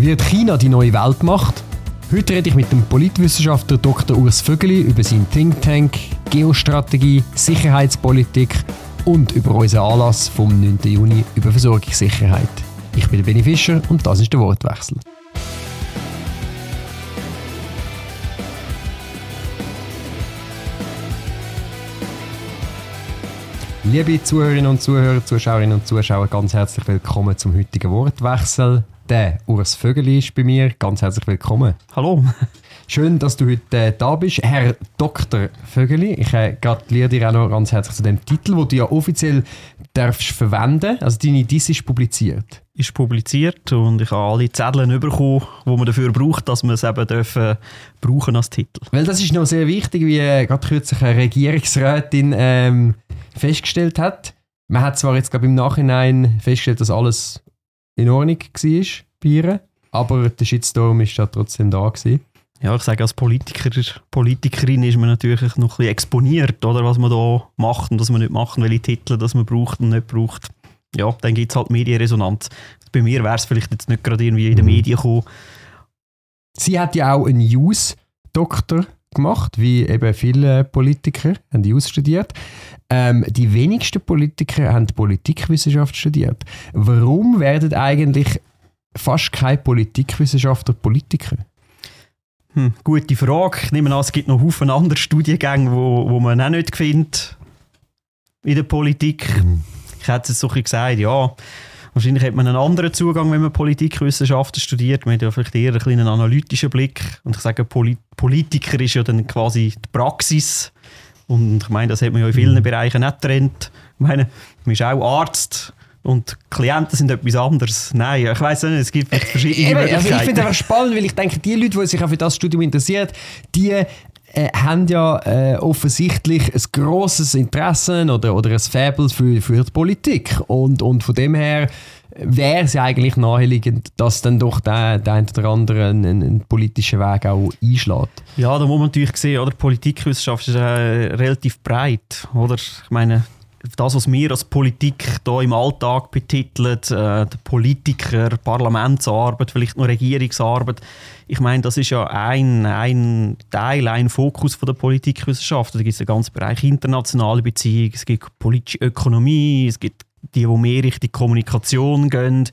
Wird China die neue Weltmacht? Heute rede ich mit dem Politwissenschaftler Dr. Urs Vögeli über seinen Think Tank, Geostrategie, Sicherheitspolitik und über unseren Anlass vom 9. Juni über Versorgungssicherheit. Ich bin Benny Fischer und das ist der Wortwechsel. Liebe Zuhörerinnen und Zuhörer, Zuschauerinnen und Zuschauer, ganz herzlich willkommen zum heutigen Wortwechsel. Der Urs Vögeli ist bei mir. Ganz herzlich willkommen. Hallo. Schön, dass du heute äh, da bist, Herr Dr. Vögeli. Ich äh, gratuliere dir auch noch ganz herzlich zu dem Titel, den du ja offiziell darfst verwenden. Also deine Diss ist publiziert. Ist publiziert und ich habe alle Zettel bekommen, die man dafür braucht, dass man es eben dürfen brauchen als Titel. Weil das ist noch sehr wichtig, wie äh, gerade kürzlich eine Regierungsrätin ähm, festgestellt hat. Man hat zwar jetzt glaube im Nachhinein festgestellt, dass alles in Ordnung war ihr, aber der Shitstorm ist da trotzdem da gewesen. Ja, ich sage, als Politiker, Politikerin ist man natürlich noch ein bisschen exponiert, oder, was man da macht und was man nicht macht, welche Titel das man braucht und nicht braucht. Ja, dann gibt es halt Medienresonanz. Bei mir wäre es vielleicht jetzt nicht gerade irgendwie in den mhm. Medien gekommen. Sie hat ja auch einen News-Doktor gemacht, wie eben viele Politiker, haben News studiert. Ähm, die wenigsten Politiker haben Politikwissenschaft studiert. Warum werden eigentlich fast keine Politikwissenschaftler Politiker? Hm, gute Frage. Ich nehme an, es gibt noch Haufen andere Studiengänge, wo, wo man auch nicht findet in der Politik. Mhm. Ich hätte es so gesagt, ja, wahrscheinlich hat man einen anderen Zugang, wenn man Politikwissenschaften studiert. Man hat ja vielleicht eher einen analytischen Blick. Und ich sage, Poli Politiker ist ja dann quasi die Praxis und ich meine, das hat man ja in vielen mhm. Bereichen nicht getrennt. Ich meine, man ist auch Arzt und Klienten sind etwas anderes. Nein, ich weiß nicht, es gibt verschiedene Möglichkeiten. Also ich finde es spannend, weil ich denke, die Leute, die sich auch für das Studium interessieren, die äh, haben ja äh, offensichtlich ein grosses Interesse oder, oder ein Faible für, für die Politik. Und, und von dem her wäre es ja eigentlich naheliegend, dass dann doch der, der eine oder andere einen, einen, politischen Weg auch einschlägt. Ja, da muss man natürlich sehen, oder? Politikwissenschaft ist äh, relativ breit. Oder? Ich meine, das, was wir als Politik hier im Alltag betiteln, äh, Politiker, Parlamentsarbeit, vielleicht noch Regierungsarbeit, ich meine, das ist ja ein, ein Teil, ein Fokus von der Politikwissenschaft. Da gibt es einen ganzen Bereich internationale Beziehungen, es gibt politische Ökonomie, es gibt die, die mehr Richtung Kommunikation gehen.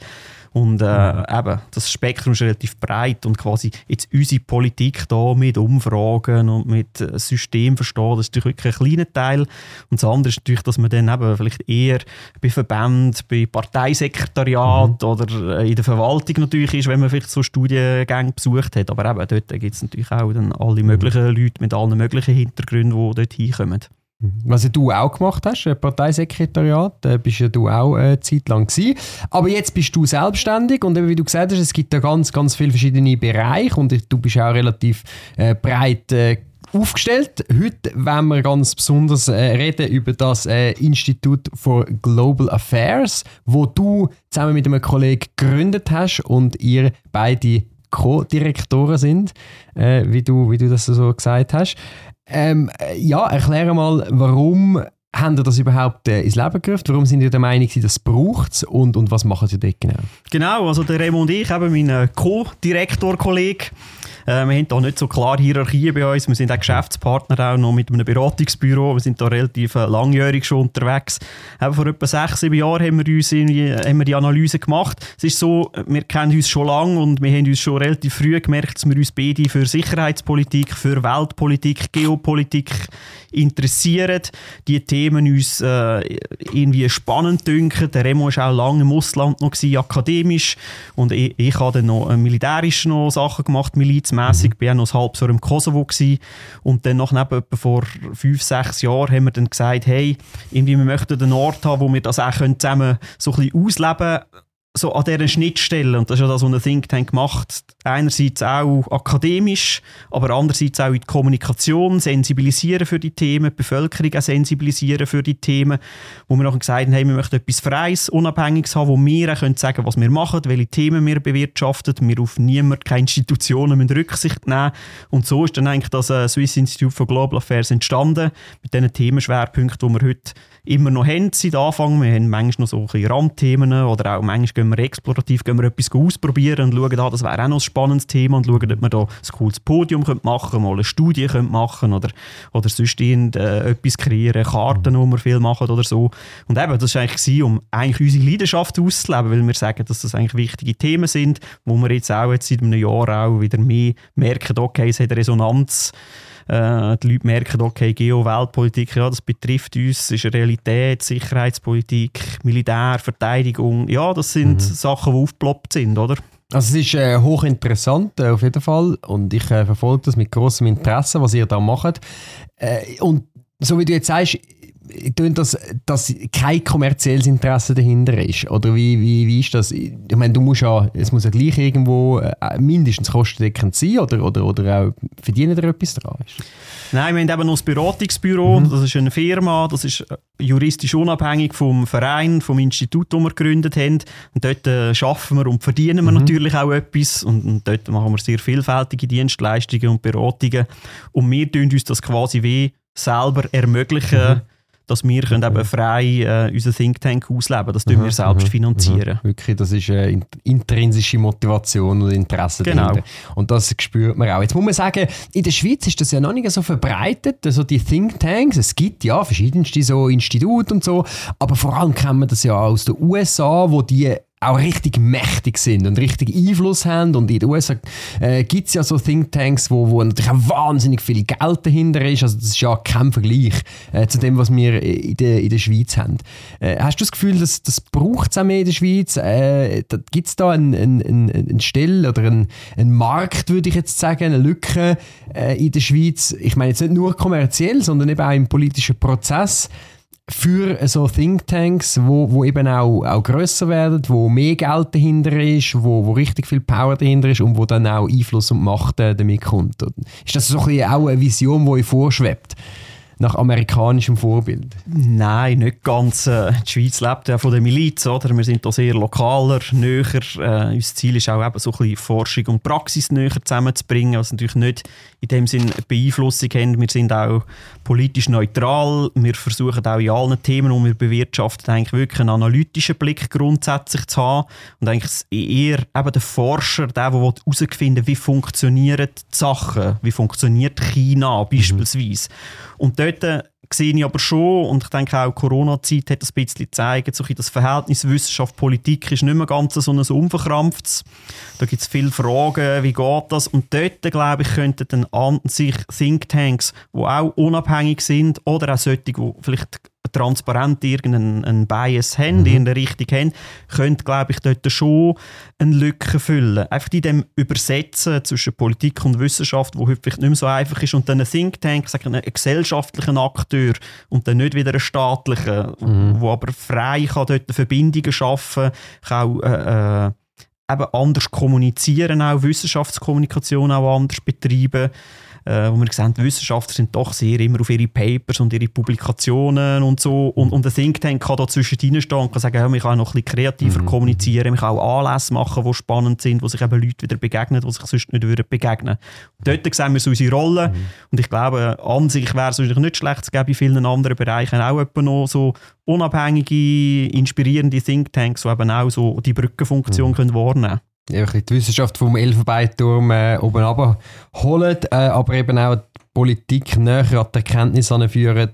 Und äh, mhm. eben, das Spektrum ist relativ breit und quasi jetzt unsere Politik da mit Umfragen und mit äh, System verstehen, das ist natürlich wirklich ein kleiner Teil. Und das andere ist natürlich, dass man dann eben vielleicht eher bei Verbänden, bei Parteisekretariat mhm. oder äh, in der Verwaltung natürlich ist, wenn man vielleicht so Studiengänge besucht hat. Aber eben, dort gibt es natürlich auch dann alle möglichen mhm. Leute mit allen möglichen Hintergründen, die dort hinkommen. Was du auch gemacht hast, Parteisekretariat, da bist ja du auch eine Zeit lang gewesen. Aber jetzt bist du selbstständig und wie du gesagt hast, es gibt da ganz, ganz viele verschiedene Bereiche und du bist auch relativ äh, breit äh, aufgestellt. Heute wollen wir ganz besonders äh, reden über das äh, Institut for Global Affairs, wo du zusammen mit einem Kollegen gegründet hast und ihr beide Co-Direktoren sind, äh, wie, du, wie du das so gesagt hast. Ähm, ja, erkläre mal, warum haben ihr das überhaupt äh, ins Leben gerufen? Warum sind ihr der Meinung, dass es braucht und, und was machen Sie dort genau? Genau, also der Raymond und ich, eben mein äh, Co-Direktor-Kollege, äh, wir haben da nicht so klar Hierarchie bei uns. Wir sind auch Geschäftspartner auch noch mit einem Beratungsbüro. Wir sind da relativ äh, langjährig schon unterwegs. Eben vor etwa sechs, sieben Jahren haben wir, uns haben wir die Analyse gemacht. Es ist so, wir kennen uns schon lange und wir haben uns schon relativ früh gemerkt, dass wir uns beide für Sicherheitspolitik, für Weltpolitik, Geopolitik interessieren, die Themen uns äh, irgendwie spannend dünken. Der Remo war auch lange im Ausland noch, gewesen, akademisch und ich, ich habe dann noch äh, militärisch noch Sachen gemacht, milizmässig, mhm. bin auch noch ein halbes Jahr im Kosovo gewesen. und dann nach etwa vor fünf, sechs Jahren haben wir dann gesagt, hey, irgendwie wir möchten einen Ort haben, wo wir das auch zusammen so ein bisschen ausleben können so an dieser Schnittstelle, und das ist ja das, was ein Think Tank macht, einerseits auch akademisch, aber andererseits auch in die Kommunikation, sensibilisieren für die Themen, die Bevölkerung auch sensibilisieren für die Themen, wo wir nachher gesagt haben, hey, wir möchten etwas Freies, Unabhängiges haben, wo wir auch können sagen was wir machen, welche Themen wir bewirtschaften, wir auf niemand, keine Institutionen müssen Rücksicht nehmen. Und so ist dann eigentlich das äh, Swiss Institute for Global Affairs entstanden, mit diesen Themenschwerpunkten, die wir heute immer noch haben seit Anfang. Wir haben manchmal noch so Randthemen oder auch manchmal gehen wir explorativ, gehen wir etwas ausprobieren und schauen, ah, das wäre auch noch ein spannendes Thema und schauen, ob wir da ein cooles Podium machen können, mal eine Studie können machen oder, oder sonst irgend, äh, kreieren, Karten, die wir viel machen oder so. Und eben, das war eigentlich, um eigentlich unsere Leidenschaft auszuleben, weil wir sagen, dass das eigentlich wichtige Themen sind, wo wir jetzt auch jetzt seit einem Jahr auch wieder mehr merken, okay, es hat Resonanz äh, die Leute merken, okay, Geo-Weltpolitik, ja, das betrifft uns, ist eine Realität, Sicherheitspolitik, Militär, Verteidigung, ja, das sind mhm. Sachen, die aufgeploppt sind, oder? Also es ist äh, hochinteressant, äh, auf jeden Fall, und ich äh, verfolge das mit großem Interesse, was ihr da macht. Äh, und so wie du jetzt sagst, dass, dass kein kommerzielles Interesse dahinter ist? Oder wie, wie, wie ist das? Ich meine, du musst ja, es muss ja gleich irgendwo äh, mindestens kostendeckend sein oder, oder, oder auch verdienen da etwas dran? Nein, wir haben eben noch das Beratungsbüro, mhm. das ist eine Firma, das ist äh, juristisch unabhängig vom Verein, vom Institut, das wir gegründet haben. Und dort äh, arbeiten wir und verdienen wir mhm. natürlich auch etwas und, und, dort machen wir sehr vielfältige Dienstleistungen und Beratungen und wir tun uns das quasi wie selber ermöglichen, mhm dass wir können eben frei äh, unseren Think Tank ausleben können. Das tun wir selbst finanzieren. Wirklich, das ist eine intrinsische Motivation und Interesse genau. dahinter. Und das spürt man auch. Jetzt muss man sagen, in der Schweiz ist das ja noch nicht so verbreitet, also die Think Tanks. Es gibt ja verschiedenste so Institute und so, aber vor allem kennen wir das ja aus den USA, wo die auch richtig mächtig sind und richtig Einfluss haben. Und in den USA äh, gibt es ja so Thinktanks, wo, wo natürlich auch wahnsinnig viel Geld dahinter ist. Also das ist ja kein Vergleich äh, zu dem, was wir in der, in der Schweiz haben. Äh, hast du das Gefühl, dass das braucht es auch mehr in der Schweiz? Äh, gibt es da eine ein, ein, ein Stelle oder einen ein Markt, würde ich jetzt sagen, eine Lücke äh, in der Schweiz? Ich meine jetzt nicht nur kommerziell, sondern eben auch im politischen Prozess für so Thinktanks, wo, wo eben auch, auch grösser werden, wo mehr Geld dahinter ist, wo, wo richtig viel Power dahinter ist und wo dann auch Einfluss und Macht äh, damit kommt. Ist das so ein bisschen auch eine Vision, die euch vorschwebt? Nach amerikanischem Vorbild? Nein, nicht ganz. Äh, die Schweiz lebt ja von der Miliz, oder? Wir sind hier sehr lokaler, näher. Äh, unser Ziel ist auch eben so ein bisschen Forschung und Praxis näher zusammenzubringen, was natürlich nicht in dem Sinn Beeinflussung haben. Wir sind auch politisch neutral. Wir versuchen auch in allen Themen, die wir bewirtschaften, eigentlich wirklich einen analytischen Blick grundsätzlich zu haben und eigentlich eher eben der Forscher, der, der herausfinden wie funktionieren die Sachen, wie funktioniert China beispielsweise. Mhm. Und dort äh, sehe ich aber schon, und ich denke auch Corona-Zeit hat das ein bisschen gezeigt, so das Verhältnis Wissenschaft-Politik ist nicht mehr ganz so ein unverkrampftes. Da gibt es viele Fragen, wie geht das? Und dort, glaube ich, könnten dann an sich Thinktanks, die auch unabhängig sind oder auch solche, die vielleicht transparent irgendeinen Bias haben, mhm. in der Richtung haben, könnte, glaube ich, dort schon eine Lücke füllen. Einfach in dem Übersetzen zwischen Politik und Wissenschaft, wo häufig nicht mehr so einfach ist, und dann ein Think Tank, sagen, einen gesellschaftlichen Akteur und dann nicht wieder einen staatlichen, mhm. wo aber frei kann dort Verbindungen schaffen kann, auch äh, äh, eben anders kommunizieren, auch Wissenschaftskommunikation auch anders betreiben äh, wo wir sehen, die Wissenschaftler sind doch sehr immer auf ihre Papers und ihre Publikationen und so. Und, und ein Think Tank kann da zwischen stehen und kann sagen, ja, man kann noch ein bisschen kreativer mhm. kommunizieren, man kann auch Anlässe machen, die spannend sind, wo sich eben Leute wieder begegnen, die sich sonst nicht würden begegnen würden. Dort sehen wir so unsere Rolle. Mhm. Und ich glaube, an sich wäre es nicht schlecht, es gäbe in vielen anderen Bereichen auch noch so unabhängige, inspirierende Thinktanks, die eben auch so die Brückenfunktion mhm. können wahrnehmen können die Wissenschaft vom Elfenbeinturm äh, oben abholen, äh, aber eben auch die Politik näher an die Erkenntnis anführen,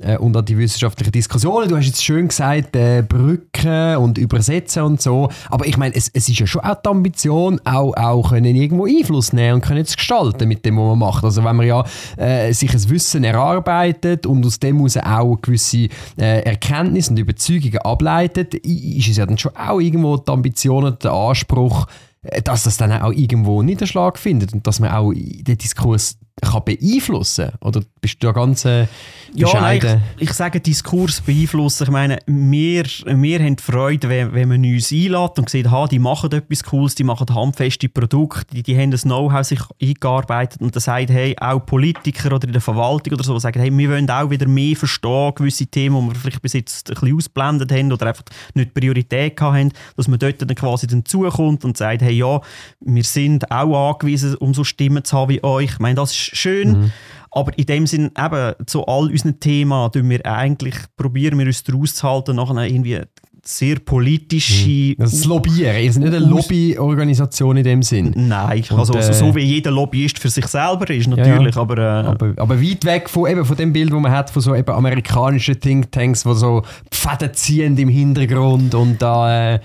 äh, und an die wissenschaftlichen Diskussionen. Du hast jetzt schön gesagt, äh, Brücken und Übersetzen und so. Aber ich meine, es, es ist ja schon auch die Ambition, auch, auch können irgendwo Einfluss nehmen und können es gestalten mit dem, was man macht. Also wenn man ja äh, sich ein Wissen erarbeitet und aus dem heraus auch gewisse äh, Erkenntnisse und Überzeugungen ableitet, ist es ja dann schon auch irgendwo die Ambition und der Anspruch, äh, dass das dann auch irgendwo Niederschlag findet und dass man auch den Diskurs kann beeinflussen Oder bist du da ganz äh, Ja, nein, ich, ich, sage Diskurs beeinflussen. Ich meine, wir, wir haben Freude, wenn, wenn man uns einlädt und sieht, ha, die machen etwas Cooles, die machen handfeste Produkte, die, die haben das Know-how sich eingearbeitet und das sagt, hey, auch Politiker oder in der Verwaltung oder so, sagen, hey, wir wollen auch wieder mehr verstehen, gewisse Themen, die wir vielleicht bis jetzt ein bisschen ausblendet haben oder einfach nicht Priorität haben, dass man dort dann quasi dazukommt und sagt, hey, ja, wir sind auch angewiesen, um so Stimmen zu haben wie euch. Ich meine, das ist schön. Mhm. Aber in dem Sinn, eben, zu all unseren Themen, wir eigentlich, probieren wir uns daraus zu halten, nachher irgendwie sehr politische. Das ist Lobbyieren. Ihr seid nicht eine Lobbyorganisation in dem Sinn. Nein, Und, also so, äh, so wie jeder Lobbyist für sich selber ist, natürlich. Ja, Aber, äh, Aber, aber weit weg von, eben von dem Bild, das man hat von so eben amerikanischen Thinktanks, die so Pfäden ziehen im Hintergrund und da äh,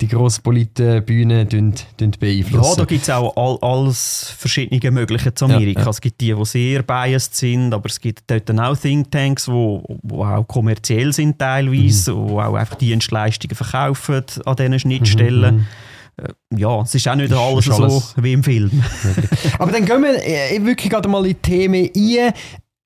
die grosse Bühne beeinflussen. ja, da gibt es auch all, alles verschiedene Mögliche zu Amerika. Ja, ja. Es gibt die, die sehr biased sind, aber es gibt dort dann auch Thinktanks, die auch kommerziell sind teilweise, Mhm. wo auch einfach Dienstleistungen verkaufen an diesen Schnittstellen. Äh, Ja, es ist auch nicht Ist- alles ist so alles- wie im Film. Aber dann gehen wir äh, wirklich gerade mal in die Themen ein.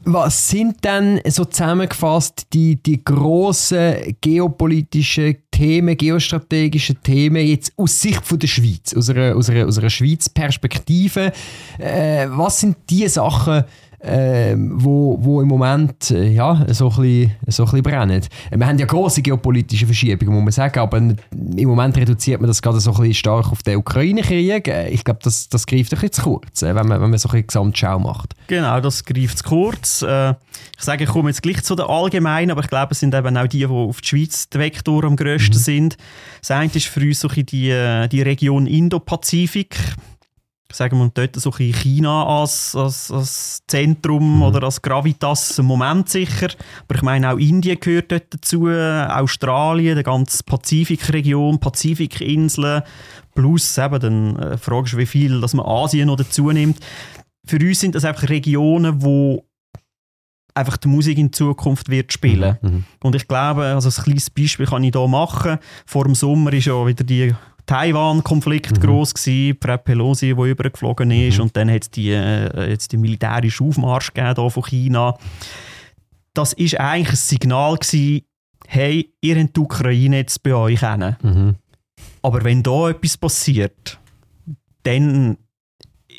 Was sind denn so zusammengefasst die, die grossen geopolitischen Themen, geostrategischen Themen jetzt aus Sicht von der Schweiz, aus einer, aus einer, aus einer Schweiz Perspektive? Äh, was sind die Sachen, äh, wo, wo im Moment äh, ja, so, ein bisschen, so ein bisschen brennen? Äh, Wir haben ja grosse geopolitische Verschiebungen, muss man sagen, aber im Moment reduziert man das gerade so ein bisschen stark auf den Ukraine-Krieg. Äh, Ich glaube, das, das greift ein bisschen zu kurz, äh, wenn man, wenn man so ein bisschen Gesamtschau macht. Genau, das greift zu kurz. Ich sage, ich komme jetzt gleich zu den Allgemeinen, aber ich glaube, es sind eben auch die, die auf die Schweiz der Vektor am grössten sind. Das eine ist für uns so die, die Region Indo-Pazifik. Sagen wir dort so ein China als, als, als Zentrum oder als Gravitas im Moment sicher. Aber ich meine, auch Indien gehört dort dazu, Australien, die ganze Pazifikregion, Pazifikinseln, plus eben, dann äh, fragst du, wie viel dass man Asien noch dazu nimmt für uns sind das einfach Regionen, wo einfach die Musik in Zukunft wird spielen. Mhm. Und ich glaube, also ein kleines Beispiel kann ich hier machen. Vor dem Sommer ist ja wieder die Taiwan-Konflikt gross gewesen, Fred Pelosi, die übergeflogen ist, und dann hat es die, äh, jetzt die militärischen Aufmarsch gegeben von China. Das ist eigentlich ein Signal gewesen, hey, ihr habt die Ukraine jetzt bei euch hin. Mhm. Aber wenn da etwas passiert, dann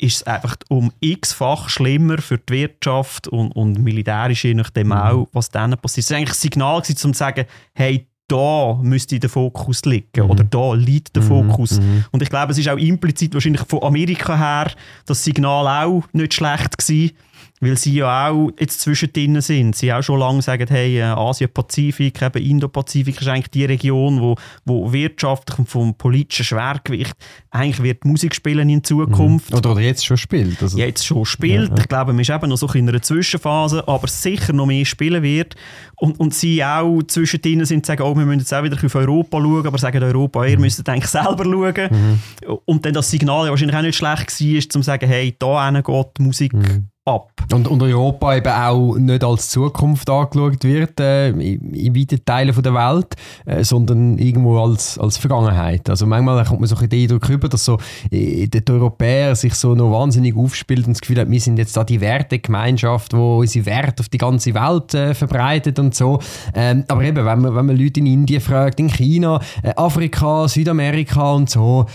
ist es einfach um x-fach schlimmer für die Wirtschaft und, und militärisch je nachdem auch, was dann passiert. Es war eigentlich ein Signal, gewesen, um zu sagen, hey, da müsste der Fokus liegen oder da liegt der Fokus. Und ich glaube, es ist auch implizit wahrscheinlich von Amerika her das Signal auch nicht schlecht gewesen, weil sie ja auch jetzt zwischendrin sind. Sie auch schon lange sagen, hey, äh, Asien-Pazifik, eben Indo-Pazifik ist eigentlich die Region, wo, wo wirtschaftlich und vom politischen Schwergewicht eigentlich wird Musik spielen in Zukunft Oder, oder jetzt schon spielt. Also, jetzt schon spielt. Ja, ja. Ich glaube, man ist eben noch so in einer Zwischenphase, aber sicher noch mehr spielen wird. Und, und sie auch zwischendrin sind und sagen, oh, wir müssen jetzt auch wieder auf Europa schauen, aber sagen Europa, Mhm. ihr müsst eigentlich selber schauen. Und dann das Signal ja wahrscheinlich auch nicht schlecht war, um zu sagen, hey, da geht die Musik Mhm. Ab. Und, und Europa eben auch nicht als Zukunft angeschaut wird äh, in, in weiten Teilen von der Welt, äh, sondern irgendwo als, als Vergangenheit. Also manchmal kommt man so ein den Eindruck rüber, dass so äh, der Europäer sich so noch wahnsinnig aufspielt und das Gefühl hat, wir sind jetzt da die Wertegemeinschaft, wo unsere Werte auf die ganze Welt äh, verbreitet und so. Ähm, aber eben, wenn man, wenn man Leute in Indien fragt, in China, äh, Afrika, Südamerika und so,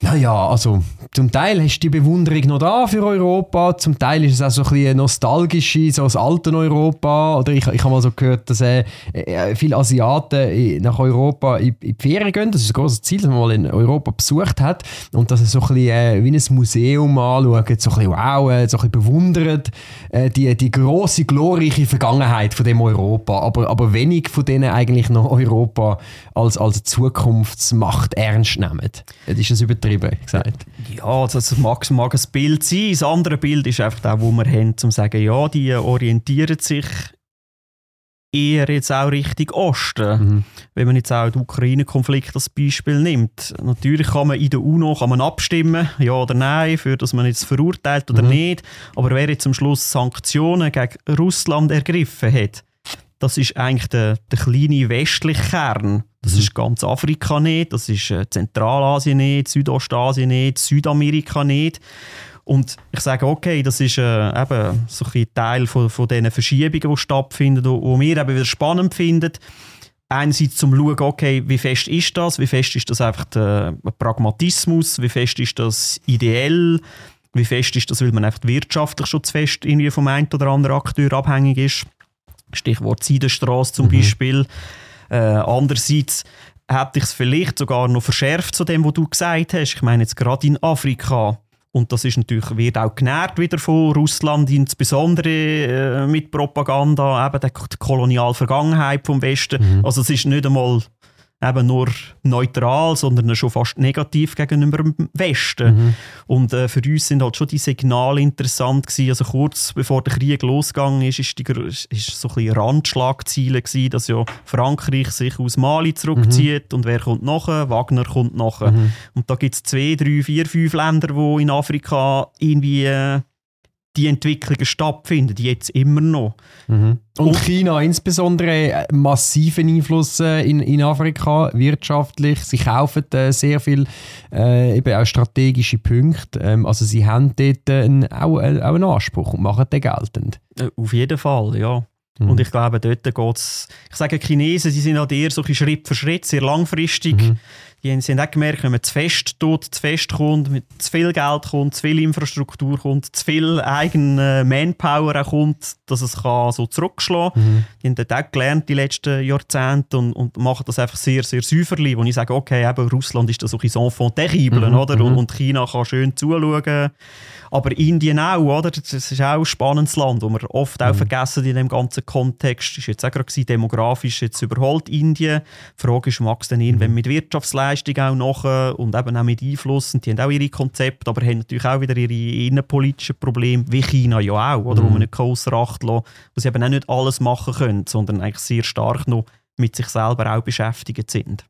naja, also zum Teil hast du die Bewunderung noch da für Europa, zum Teil ist es auch so ein bisschen nostalgische, so das alte Europa. Oder ich, ich habe mal so gehört, dass äh, äh, viele Asiaten nach Europa in, in die Ferien gehen. Das ist ein großes Ziel, das man mal in Europa besucht hat. Und dass es so ein bisschen äh, wie ein Museum anschaut, so ein bisschen wow, äh, so ein bisschen bewundert äh, die, die grosse, glorreiche Vergangenheit von dem Europa. Aber, aber wenig von denen eigentlich noch Europa als, als Zukunftsmacht ernst nehmen. Das ist das übertrieben gesagt. Ja, also es mag, mag ein Bild sein. Das andere Bild ist einfach das, wo wir haben, um zu sagen, ja, die orientieren sich eher jetzt auch Richtung Osten. Mhm. Wenn man jetzt auch den Ukraine-Konflikt als Beispiel nimmt. Natürlich kann man in der UNO kann man abstimmen, ja oder nein, für dass man jetzt verurteilt oder Mhm. nicht. Aber wer jetzt am Schluss Sanktionen gegen Russland ergriffen hat, das ist eigentlich der, der kleine westliche Kern. Das Mhm. ist ganz Afrika nicht, das ist äh, Zentralasien nicht, Südostasien nicht, Südamerika nicht. Und ich sage, okay, das ist äh, eben so ein Teil von, von diesen Verschiebungen, die stattfinden, wo wir eben wieder spannend finden. Einerseits zum Schauen, okay, wie fest ist das? Wie fest ist das einfach der Pragmatismus? Wie fest ist das ideell? Wie fest ist das, weil man einfach wirtschaftlich schon zu fest irgendwie vom einen oder anderen Akteur abhängig ist? Stichwort Seidenstraße zum Beispiel. Äh, andererseits hätte ich es vielleicht sogar noch verschärft zu dem, was du gesagt hast. Ich meine jetzt gerade in Afrika. Und das ist natürlich, wird auch genährt wieder von Russland, insbesondere äh, mit Propaganda, eben der, die koloniale Vergangenheit vom Westen. Also es ist nicht einmal eben nur neutral, sondern schon fast negativ gegenüber dem Westen. Mhm. Und äh, für uns sind halt schon die Signale interessant gewesen. Also kurz bevor der Krieg losgegangen ist, ist, die, ist so ein bisschen Randschlagziele gewesen, dass ja Frankreich sich aus Mali zurückzieht mhm. und wer kommt nachher? Wagner kommt nachher. Mhm. Und da gibt es zwei, drei, vier, fünf Länder, die in Afrika irgendwie äh, die Entwicklungen stattfinden, jetzt immer noch. Mhm. Und, Und, China insbesondere äh, massiven Einfluss äh, in, in Afrika wirtschaftlich. Sie kaufen äh, sehr viel äh, eben auch strategische Punkte. Ähm, also sie haben dort äh, auch, äh, auch einen Anspruch und machen den geltend. Auf jeden Fall, ja. Mhm. Und ich glaube, dort geht es, ich sage Chinesen, sie sind halt eher so Schritt für Schritt, sehr langfristig. Mhm. Die haben, sie haben auch gemerkt, wenn man zu fest tut, zu fest kommt, mit zu viel Geld kommt, zu viel Infrastruktur kommt, zu viel eigene Manpower auch kommt, dass es kann so zurückschlagen kann. Mhm. Die haben dort auch gelernt die letzten Jahrzehnte und, und machen das einfach sehr, sehr säuferlich, wo ich sage, okay, eben Russland ist das so ein Enfant terrible, mhm. oder? Und, mhm. und China kann schön zuschauen. Aber Indien auch, oder? Das ist auch ein spannendes Land, wo wir oft auch mhm. vergessen in dem ganzen Kontext. Das ist jetzt auch gerade demografisch jetzt überholt Indien. Die Frage ist, mag es denn irgendwann mhm. mit Wirtschaftsleistung auch noch und eben auch mit Einfluss? Und die haben auch ihre Konzepte, aber haben natürlich auch wieder ihre innenpolitischen Probleme, wie China ja auch, oder? Mhm. Wo man nicht außer Acht lassen wo sie eben auch nicht alles machen können, sondern eigentlich sehr stark noch mit sich selber auch beschäftigt sind.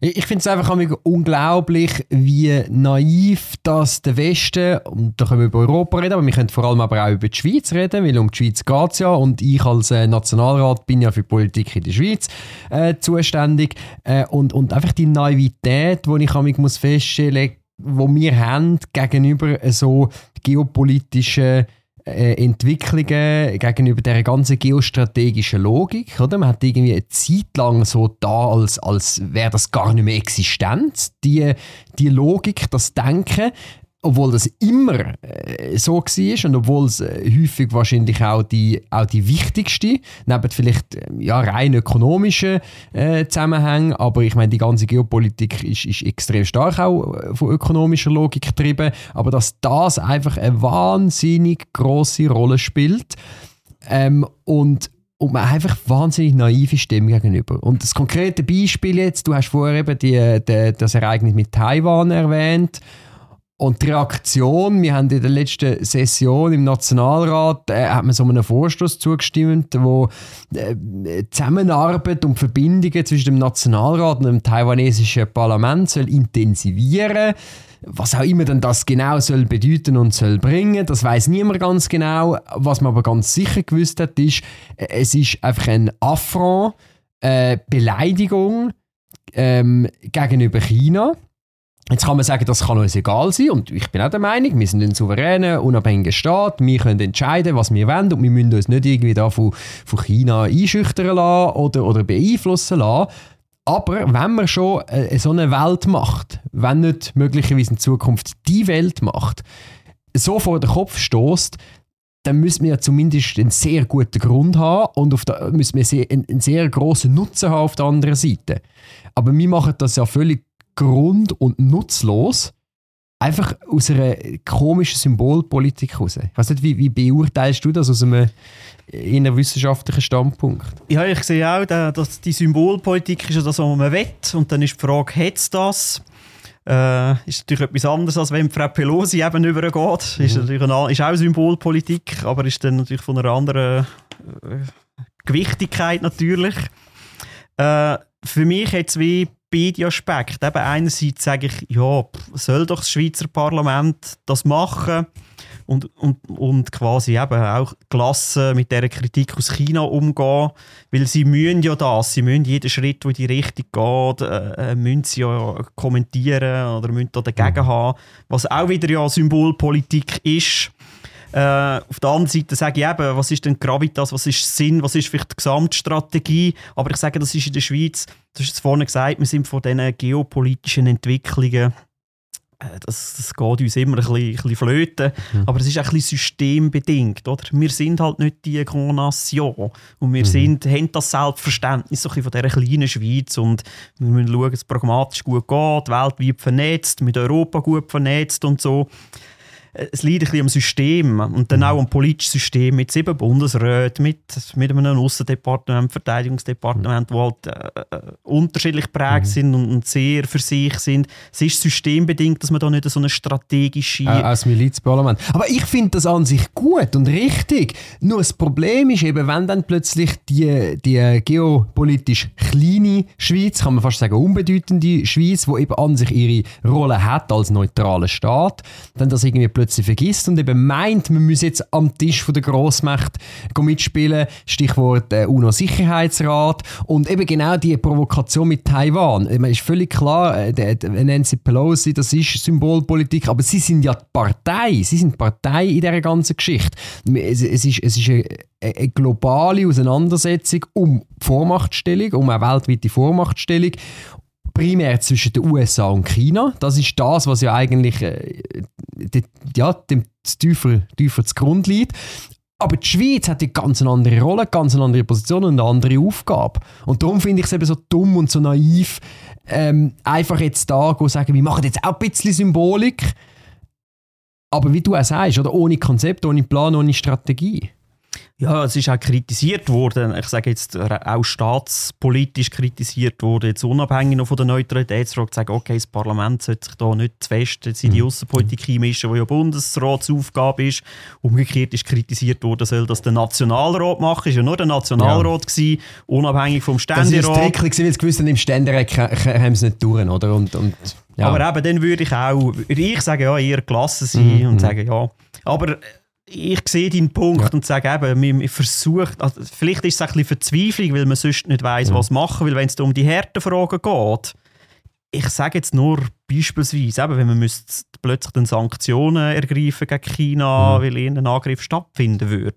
Ich finde es einfach unglaublich, wie naiv das der Westen, und da können wir über Europa reden, aber wir können vor allem aber auch über die Schweiz reden, weil um die Schweiz geht es ja und ich als äh, Nationalrat bin ja für Politik in der Schweiz äh, zuständig äh, und, und einfach die Naivität, die ich mich muss feststellen muss, die wir haben gegenüber so geopolitischen Entwicklungen gegenüber der ganzen geostrategischen Logik. Oder? Man hat irgendwie eine Zeit lang so da, als, als wäre das gar nicht mehr existent. Die, die Logik, das Denken, obwohl das immer äh, so war und obwohl es äh, häufig wahrscheinlich auch die, auch die wichtigste, neben vielleicht äh, ja, rein ökonomischen äh, Zusammenhängen, aber ich meine, die ganze Geopolitik ist, ist extrem stark auch äh, von ökonomischer Logik getrieben, aber dass das einfach eine wahnsinnig große Rolle spielt ähm, und und man einfach wahnsinnig naive Stimme gegenüber. Und das konkrete Beispiel jetzt, du hast vorher eben die, die, das Ereignis mit Taiwan erwähnt und die Reaktion, wir haben in der letzten Session im Nationalrat, äh, hat man so einen Vorstoß zugestimmt, wo äh, Zusammenarbeit und Verbindungen zwischen dem Nationalrat und dem taiwanesischen Parlament soll intensivieren was auch immer denn das genau soll bedeuten und soll bringen, das weiß niemand ganz genau. Was man aber ganz sicher gewusst hat, ist, äh, es ist einfach ein Affront, äh, Beleidigung ähm, gegenüber China Jetzt kann man sagen, das kann uns egal sein und ich bin auch der Meinung, wir sind ein souveräner, unabhängiger Staat, wir können entscheiden, was wir wollen und wir müssen uns nicht irgendwie da von, von China einschüchtern lassen oder, oder beeinflussen lassen. Aber wenn man schon äh, so eine Welt macht, wenn nicht möglicherweise in Zukunft die Welt macht, so vor den Kopf stoßt, dann müssen wir ja zumindest einen sehr guten Grund haben und auf der, müssen wir sehr, einen, einen sehr großen Nutzen haben auf der anderen Seite. Aber wir machen das ja völlig grund- und nutzlos. Einfach aus einer komischen Symbolpolitik heraus. Ich weiß nicht, wie, wie beurteilst du das aus einem wissenschaftlichen Standpunkt? Ja, ich sehe auch, dass die Symbolpolitik ist ja das, was man will. Und dann ist die Frage, hat es das? Äh, ist natürlich etwas anderes, als wenn Frau Pelosi eben übergeht. Mhm. Ist, natürlich eine, ist auch Symbolpolitik, aber ist dann natürlich von einer anderen äh, Gewichtigkeit natürlich. Äh, für mich hat es wie beide Aspekte. Eben einerseits sage ich, ja, soll doch das Schweizer Parlament das machen und, und, und quasi eben auch gelassen mit dieser Kritik aus China umgehen, weil sie müssen ja das, sie müssen jeden Schritt, der in die Richtung geht, äh, äh, müssen sie ja kommentieren oder müssen da dagegen mhm. haben, was auch wieder ja Symbolpolitik ist. Äh, auf der anderen Seite sage ich eben, was ist denn Gravitas, was ist Sinn, was ist vielleicht die Gesamtstrategie. Aber ich sage, das ist in der Schweiz, du hast es vorhin gesagt, wir sind von diesen geopolitischen Entwicklungen äh, das, das geht uns immer ein bisschen, ein bisschen flöten. Mhm. Aber es ist auch ein bisschen systembedingt. Oder? Wir sind halt nicht die Grand Nation. Und wir mhm. sind, haben das Selbstverständnis so von dieser kleinen Schweiz. Und wir müssen schauen, dass es pragmatisch gut geht, weltweit vernetzt, mit Europa gut vernetzt und so. Es liegt ein bisschen am System und dann auch am politischen System mit sieben Bundesräten, mit, mit einem Außendepartement, Verteidigungsdepartement, die halt äh, äh, unterschiedlich prägt mhm. sind und, und, sehr für sich sind. Es ist systembedingt, dass man da nicht so eine strategische... Äh, als Milizparlament. Aber ich finde das an sich gut und richtig. Nur das Problem ist eben, wenn dann plötzlich die, die geopolitisch kleine Schweiz, kann man fast sagen unbedeutende Schweiz, wo eben an sich ihre Rolle hat als neutraler Staat, dann das irgendwie plötzlich vergisst und eben meint, man müsse jetzt am Tisch von der Grossmacht mitspielen, Stichwort äh, UNO-Sicherheitsrat und eben genau die Provokation mit Taiwan. Es ist völlig klar, äh, Nancy Pelosi, das ist Symbolpolitik, aber sie sind ja die Partei, sie sind Partei in dieser ganzen Geschichte. Es, es ist, es ist eine, eine globale Auseinandersetzung um Vormachtstellung, um eine weltweite Vormachtstellung primär zwischen den USA und China. Das ist das, was ja eigentlich äh, die, ja, dem tiefer, tiefer zugrunde liegt. Aber die Schweiz hat eine ganz andere Rolle, ganz eine andere Position und eine andere Aufgabe. Und darum finde ich es eben so dumm und so naiv, ähm, einfach jetzt da zu sagen, wir machen jetzt auch ein bisschen Symbolik. Aber wie du auch sagst, oder ohne Konzept, ohne Plan, ohne Strategie. Ja, es ist auch kritisiert worden, ich sage jetzt auch staatspolitisch kritisiert worden, jetzt unabhängig noch von der Neutralitätsfrage, zu sagen, okay, das Parlament sollte sich da nicht zu fest in die mhm. Außenpolitik einmischen, die ja Bundesratsaufgabe ist. Umgekehrt ist kritisiert worden, soll das der Nationalrat machen, ist ja nur der Nationalrat ja. gewesen, unabhängig vom Ständerat. Das war stricklich, weil sie gewusst haben, im Ständerat haben sie nicht tun, oder? Und, und, ja. Aber eben, dann würde ich auch, ich sage ja, eher gelassen sein mhm. und mhm. sagen, ja. Aber ich sehe deinen Punkt ja. und sage eben, wir versuchen, also vielleicht ist es ein bisschen Verzweiflung, weil man sonst nicht weiß, ja. was machen will, wenn es um die harten Fragen geht. Ich sage jetzt nur beispielsweise, eben, wenn man müsste plötzlich dann Sanktionen ergreifen gegen China, mhm. weil ein Angriff stattfinden würde.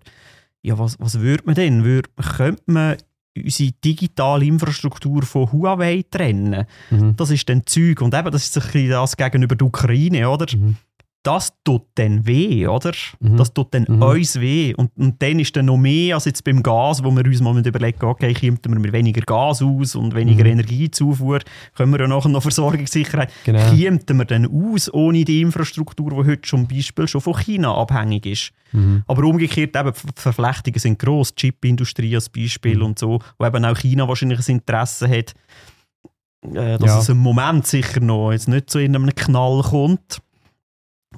Ja, was, was würde man denn? Würde, könnte man unsere digitale Infrastruktur von Huawei trennen? Mhm. Das ist dann Zeug. Und eben, das ist ein bisschen das gegenüber der Ukraine, oder? Mhm das tut dann weh, oder? Mhm. Das tut dann mhm. uns weh. Und, und dann ist dann noch mehr als jetzt beim Gas, wo wir uns mal überlegen, okay, kommt wir mit weniger Gas aus und weniger mhm. Energiezufuhr, können wir ja nachher noch Versorgungssicherheit, genau. kommt wir dann aus ohne die Infrastruktur, die heute zum Beispiel schon von China abhängig ist. Mhm. Aber umgekehrt, eben, die Verflechtungen sind gross, die Chipindustrie als Beispiel mhm. und so, wo eben auch China wahrscheinlich ein Interesse hat, äh, dass ja. es im Moment sicher noch jetzt nicht zu einem Knall kommt.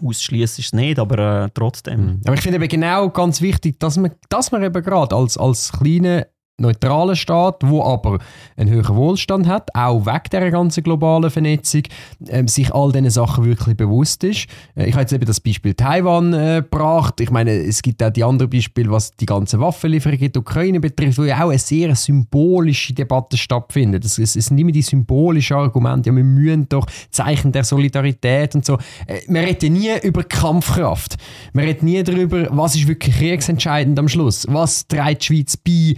Ausschließen ist es nicht, aber äh, trotzdem. Mhm. Aber ich finde eben genau ganz wichtig, dass man, dass man eben gerade als, als kleine neutraler Staat, wo aber einen höheren Wohlstand hat, auch weg der ganzen globalen Vernetzung, äh, sich all diesen Sachen wirklich bewusst ist. Äh, ich habe jetzt eben das Beispiel Taiwan äh, gebracht. Ich meine, es gibt auch die anderen Beispiele, was die ganze Waffenlieferung in die Ukraine betrifft, wo ja auch eine sehr symbolische Debatte stattfindet. Es, es, es sind immer die symbolischen Argumente, ja, wir müssen doch Zeichen der Solidarität und so. Äh, man redet nie über Kampfkraft. Man redet nie darüber, was ist wirklich kriegsentscheidend am Schluss. Was trägt die Schweiz bei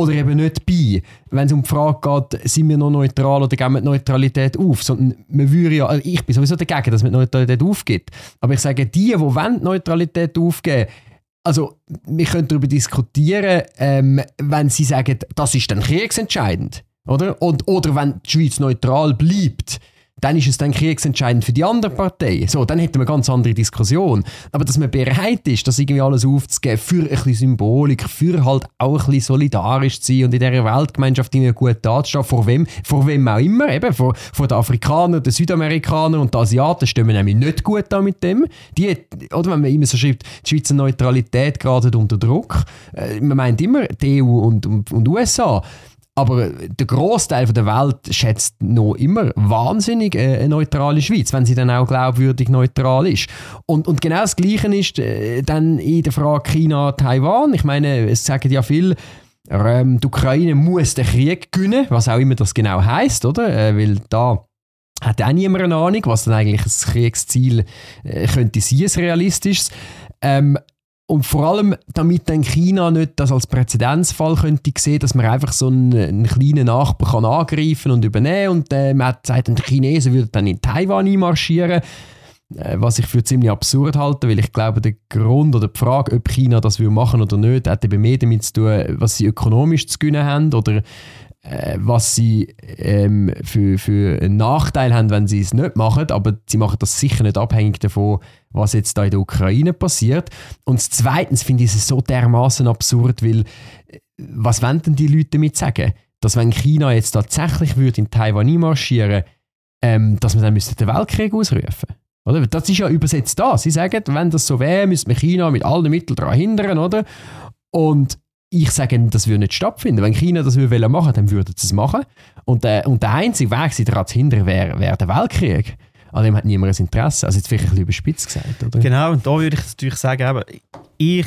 oder eben nicht bei, wenn es um die Frage geht, sind wir noch neutral oder geben wir die Neutralität auf. Sondern man würde ja, also ich bin sowieso dagegen, dass man die Neutralität aufgibt. Aber ich sage, die, die wollen die Neutralität aufgeben, also wir können darüber diskutieren, ähm, wenn sie sagen, das ist dann kriegsentscheidend. Oder? Und, oder wenn die Schweiz neutral bleibt, dann ist es dann kriegsentscheidend für die andere Partei. So, dann hätten wir eine ganz andere Diskussion. Aber dass man bereit ist, das irgendwie alles aufzugeben, für ein bisschen Symbolik, für halt auch ein bisschen solidarisch zu sein und in dieser Weltgemeinschaft in gut dazustehen, vor wem, vor wem auch immer, eben, vor, vor den Afrikanern, den Amerikanern und den Asiaten stehen wir nämlich nicht gut da mit dem. Die, oder wenn man immer so schreibt, die Schweizer Neutralität gerade unter Druck, äh, man meint immer die EU und, und, und USA, aber der Großteil der Welt schätzt noch immer wahnsinnig äh, eine neutrale Schweiz, wenn sie dann auch glaubwürdig neutral ist. Und, und genau das Gleiche ist äh, dann in der Frage China-Taiwan. Ich meine, es sagen ja viele, ähm, die Ukraine muss den Krieg gewinnen, was auch immer das genau heißt, oder? Äh, weil da hat auch niemand eine Ahnung, was dann eigentlich das Kriegsziel äh, könnte sein, ein realistisches. Ähm, und vor allem, damit dann China nicht das als Präzedenzfall könnte sehen, dass man einfach so einen, einen kleinen Nachbar kann angreifen und übernehmen und äh, man hat gesagt, die Chinesen würden dann in Taiwan einmarschieren. Äh, was ich für ziemlich absurd halte, weil ich glaube, der Grund oder die Frage, ob China das will machen oder nicht, hat eben mehr damit zu tun, was sie ökonomisch zu gewinnen haben oder was sie ähm, für, für einen Nachteil haben, wenn sie es nicht machen, aber sie machen das sicher nicht abhängig davon, was jetzt da in der Ukraine passiert. Und zweitens finde ich es so dermaßen absurd, weil äh, was wollen denn die Leute damit sagen? Dass wenn China jetzt tatsächlich würde in Taiwan einmarschieren ähm, dass man dann müsste den Weltkrieg ausrufen oder? Das ist ja übersetzt da. Sie sagen, wenn das so wäre, müsste man China mit allen Mitteln daran hindern, oder? Und ich sage, das würde nicht stattfinden. Wenn China das würde machen dann würde es machen. Und, äh, und der einzige Weg, sie daran zu hindern, wäre wär der Weltkrieg. An dem hat niemand ein Interesse. Also jetzt vielleicht ein bisschen überspitzt gesagt, oder? Genau, und da würde ich natürlich sagen, eben, ich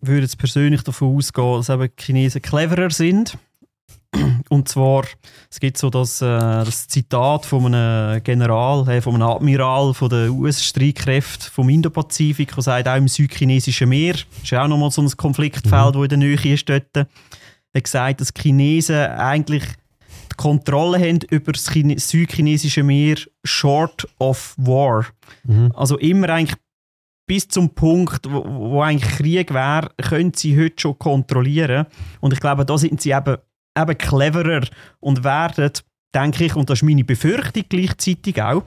würde jetzt persönlich davon ausgehen, dass eben Chinesen cleverer sind und zwar, es gibt so das, äh, das Zitat von einem General, äh, von einem Admiral von der US-Streitkräfte vom Indo-Pazifik, der sagt, auch im südchinesischen Meer, das ist ja auch nochmal so ein Konfliktfeld, mhm. in der Nähe ist dort, er gesagt, dass die Chinesen eigentlich die Kontrolle haben über das Chine südchinesische Meer short of war. Mhm. Also immer eigentlich bis zum Punkt, wo, wo eigentlich Krieg wäre, können sie heute schon kontrollieren. Und ich glaube, da sind sie eben eben cleverer und werden, denke ich, und das ist meine Befürchtung gleichzeitig auch,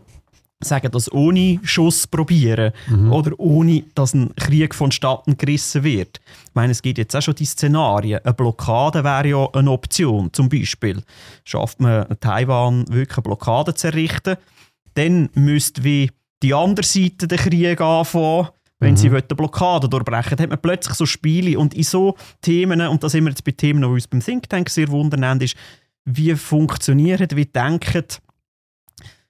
sagen, das ohne Schuss probieren mhm. oder ohne, dass ein Krieg vonstatten gerissen wird. Ich meine, es gibt jetzt auch schon die Szenarien. Eine Blockade wäre ja eine Option. Zum Beispiel schafft man Taiwan wirklich eine Blockade zu errichten, dann müsste wie die andere Seite den Krieg anfangen wenn mhm. sie eine Blockade durchbrechen, hat man plötzlich so Spiele und in so Themen, und das sind wir jetzt bei Themen, die uns beim Think Tank sehr wundern, ist, wie funktioniert, wie denken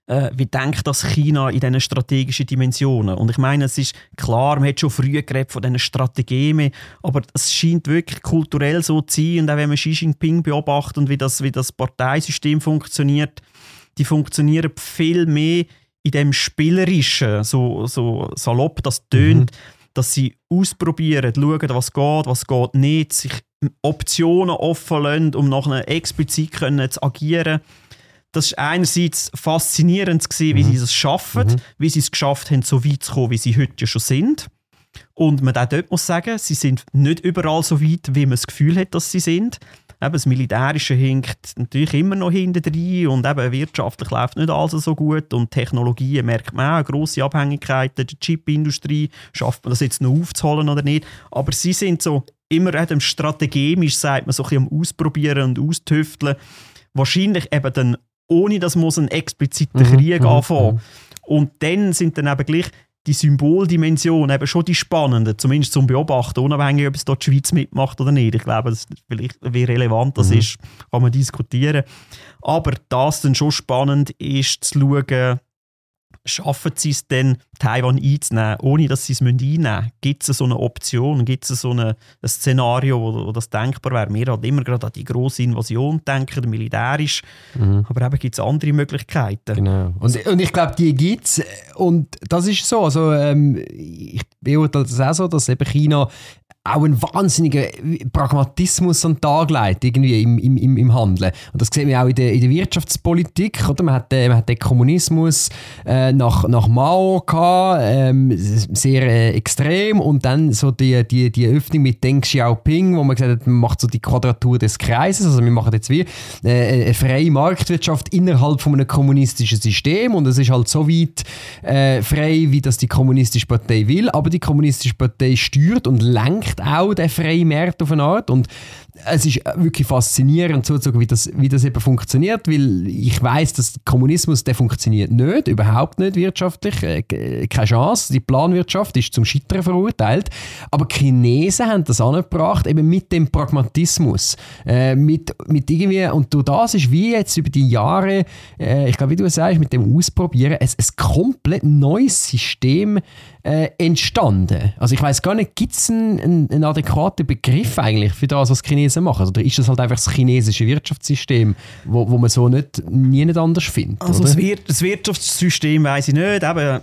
äh, wie denkt das China in diesen strategischen Dimensionen? Und ich meine, es ist klar, man hat schon früher geredet von diesen Strategien, aber es scheint wirklich kulturell so zu sein. Und auch wenn man Xi Jinping beobachtet und wie das, wie das Parteisystem funktioniert, die funktionieren viel mehr in dem Spielerischen, so, so salopp das tönt, mhm. dass sie ausprobieren, schauen, was geht, was geht nicht, sich Optionen offen lassen, um nachher explizit können zu agieren. Das war einerseits faszinierend, gewesen, wie mhm. sie das schaffen, mhm. wie sie es geschafft haben, so weit zu kommen, wie sie heute schon sind. Und man auch dort muss sagen, sie sind nicht überall so weit, wie man das Gefühl hat, dass sie sind. Eben, das Militärische hinkt natürlich immer noch hinten drin und eben wirtschaftlich läuft nicht alles so gut und Technologien merkt man auch, grosse Abhängigkeiten, die Chipindustrie, schafft man das jetzt noch aufzuholen oder nicht, aber sie sind so immer eben strategisch, sagt man, so ein bisschen am Ausprobieren und Austüfteln, wahrscheinlich eben dann ohne dass man einen expliziten mhm, Krieg mhm, anfangen. Mhm. Und dann sind dann eben gleich die Symboldimension eben schon die spannende, zumindest zum Beobachten, unabhängig, ob es dort die Schweiz mitmacht oder nicht. Ich glaube, das vielleicht, wie relevant das mhm. ist, kann man diskutieren. Aber das dann schon spannend ist, zu schauen, schaffen sie es denn, Taiwan einzunehmen, ohne dass sie es einnehmen müssen? Gibt es so eine Option? Gibt es so eine, ein Szenario, wo, wo, das denkbar wäre? Wir halt immer gerade an die grosse Invasion denken, militärisch. Mhm. Aber eben gibt es andere Möglichkeiten. Genau. Und, und ich glaube, die gibt es. Und das ist so. Also, ähm, ich beurteile das auch so, dass eben China auch einen wahnsinnigen Pragmatismus an den Tag legt, irgendwie im, im, im Handeln. Und das sieht man auch in der, in der Wirtschaftspolitik. Oder? Man, hat, äh, man hat den Kommunismus äh, nach, nach Mao gehabt, ähm, sehr äh, extrem. Und dann so die, die, die Öffnung mit Deng Xiaoping, wo man gesagt hat, man macht so die Quadratur des Kreises. Also wir machen jetzt wie äh, eine freie Marktwirtschaft innerhalb von einem kommunistischen System. Und es ist halt so weit äh, frei, wie das die kommunistische Partei will. Aber die kommunistische Partei steuert und lenkt auch der freie Markt auf eine Art. Und es ist wirklich faszinierend zuzuschauen, wie das, wie das eben funktioniert, weil ich weiß, dass Kommunismus, der funktioniert nicht, überhaupt nicht wirtschaftlich, äh, keine Chance. Die Planwirtschaft ist zum Scheitern verurteilt. Aber Chinesen haben das angebracht, eben mit dem Pragmatismus, äh, mit, mit irgendwie, und durch das ist wie jetzt über die Jahre, äh, ich glaube, wie du sagst, mit dem Ausprobieren, ein, ein komplett neues System äh, entstanden. Also ich weiß gar nicht, gibt es einen, einen, einen, adäquaten Begriff eigentlich für das, was die Chinesen machen? Oder ist das halt einfach das chinesische Wirtschaftssystem, wo, wo man so nicht, nie nicht anders findet? Also das, Wir das, Wirtschaftssystem weiß ich nicht. Eben,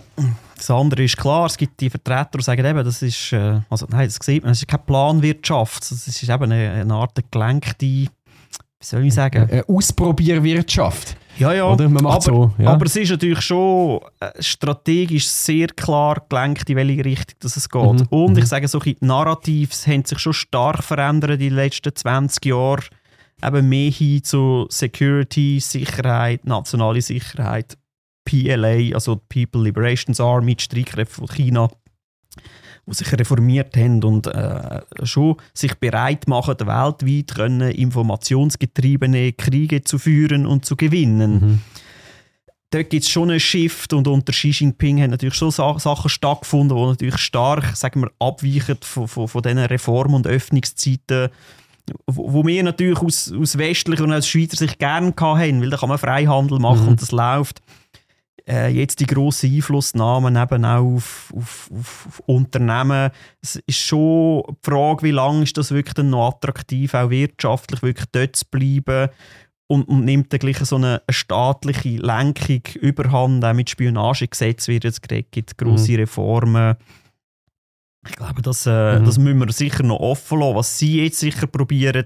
das andere ist klar, es gibt die Vertreter, die sagen, eben, das ist, äh, also, nein, das sieht man, das ist keine Planwirtschaft, das ist eben eine, eine Art gelenkte, wie soll ich sagen? Eine Ausprobierwirtschaft. Ja, ja. Oder? Man macht aber, so, ja. aber es ist natürlich schon äh, strategisch sehr klar gelenkt, in welche Richtung das es geht. Mhm. Und mhm. ich sage so, die Narrativs haben sich schon stark verändert in den letzten 20 Jahren. eben mehr hin zu Security, Sicherheit, nationale Sicherheit, PLA, also People Liberations Army, die Streitkräfte von China, die sich reformiert haben und äh, schon sich bereit machen, weltweit können informationsgetriebene Kriege zu führen und zu gewinnen. Mhm. Dort gibt es schon einen Shift und unter Xi Jinping haben natürlich schon Sachen stattgefunden, die natürlich stark sagen wir, abweichen von, von, von diesen Reform- und Öffnungszeiten, wo, wo wir natürlich aus, aus westlicher und als Schweizer sich gerne haben, weil da kann man Freihandel machen mhm. und das läuft äh, jetzt die grossen Einflussnahmen eben auch auf, auf, auf, Unternehmen. Es ist schon die Frage, wie lange ist das wirklich dann noch attraktiv, auch wirtschaftlich wirklich dort zu bleiben und, und nimmt dann gleich so eine, eine staatliche Lenkung überhand, auch mit Spionagegesetz wird jetzt geredet, gibt grosse mhm. Reformen. Ich glaube, das, äh, mhm. das müssen wir sicher noch offen lassen, was sie jetzt sicher probieren.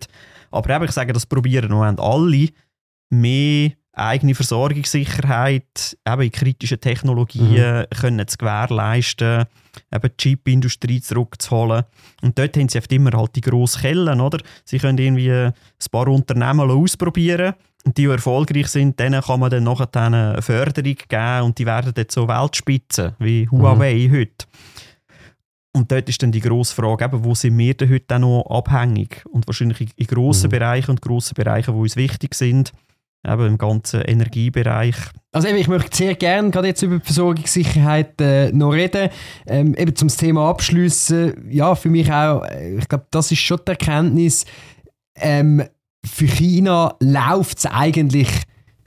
Aber eben, ich sage, das probieren noch alle, mehr eigene Versorgungssicherheit eben in kritischen Technologien mhm. können zu gewährleisten, eben die Chipindustrie zurückzuholen. Und dort haben sie oft immer halt die grossen Kellen, oder? Sie können irgendwie ein paar Unternehmen ausprobieren und die, die erfolgreich sind, denen kann man dann nachher eine Förderung geben und die werden dann so Weltspitzen, wie Huawei mhm. heute. Und dort ist dann die grosse Frage, eben, wo sind wir denn heute noch abhängig? Und wahrscheinlich in grossen mhm. Bereichen und grossen Bereichen, die uns wichtig sind, eben im ganzen Energiebereich. Also eben, ich möchte sehr gerne gerade jetzt über die Versorgungssicherheit äh, noch reden. Ähm, eben zum Thema abschließen, ja, für mich auch, äh, ich glaube, das ist schon die Erkenntnis, ähm, für China läuft es eigentlich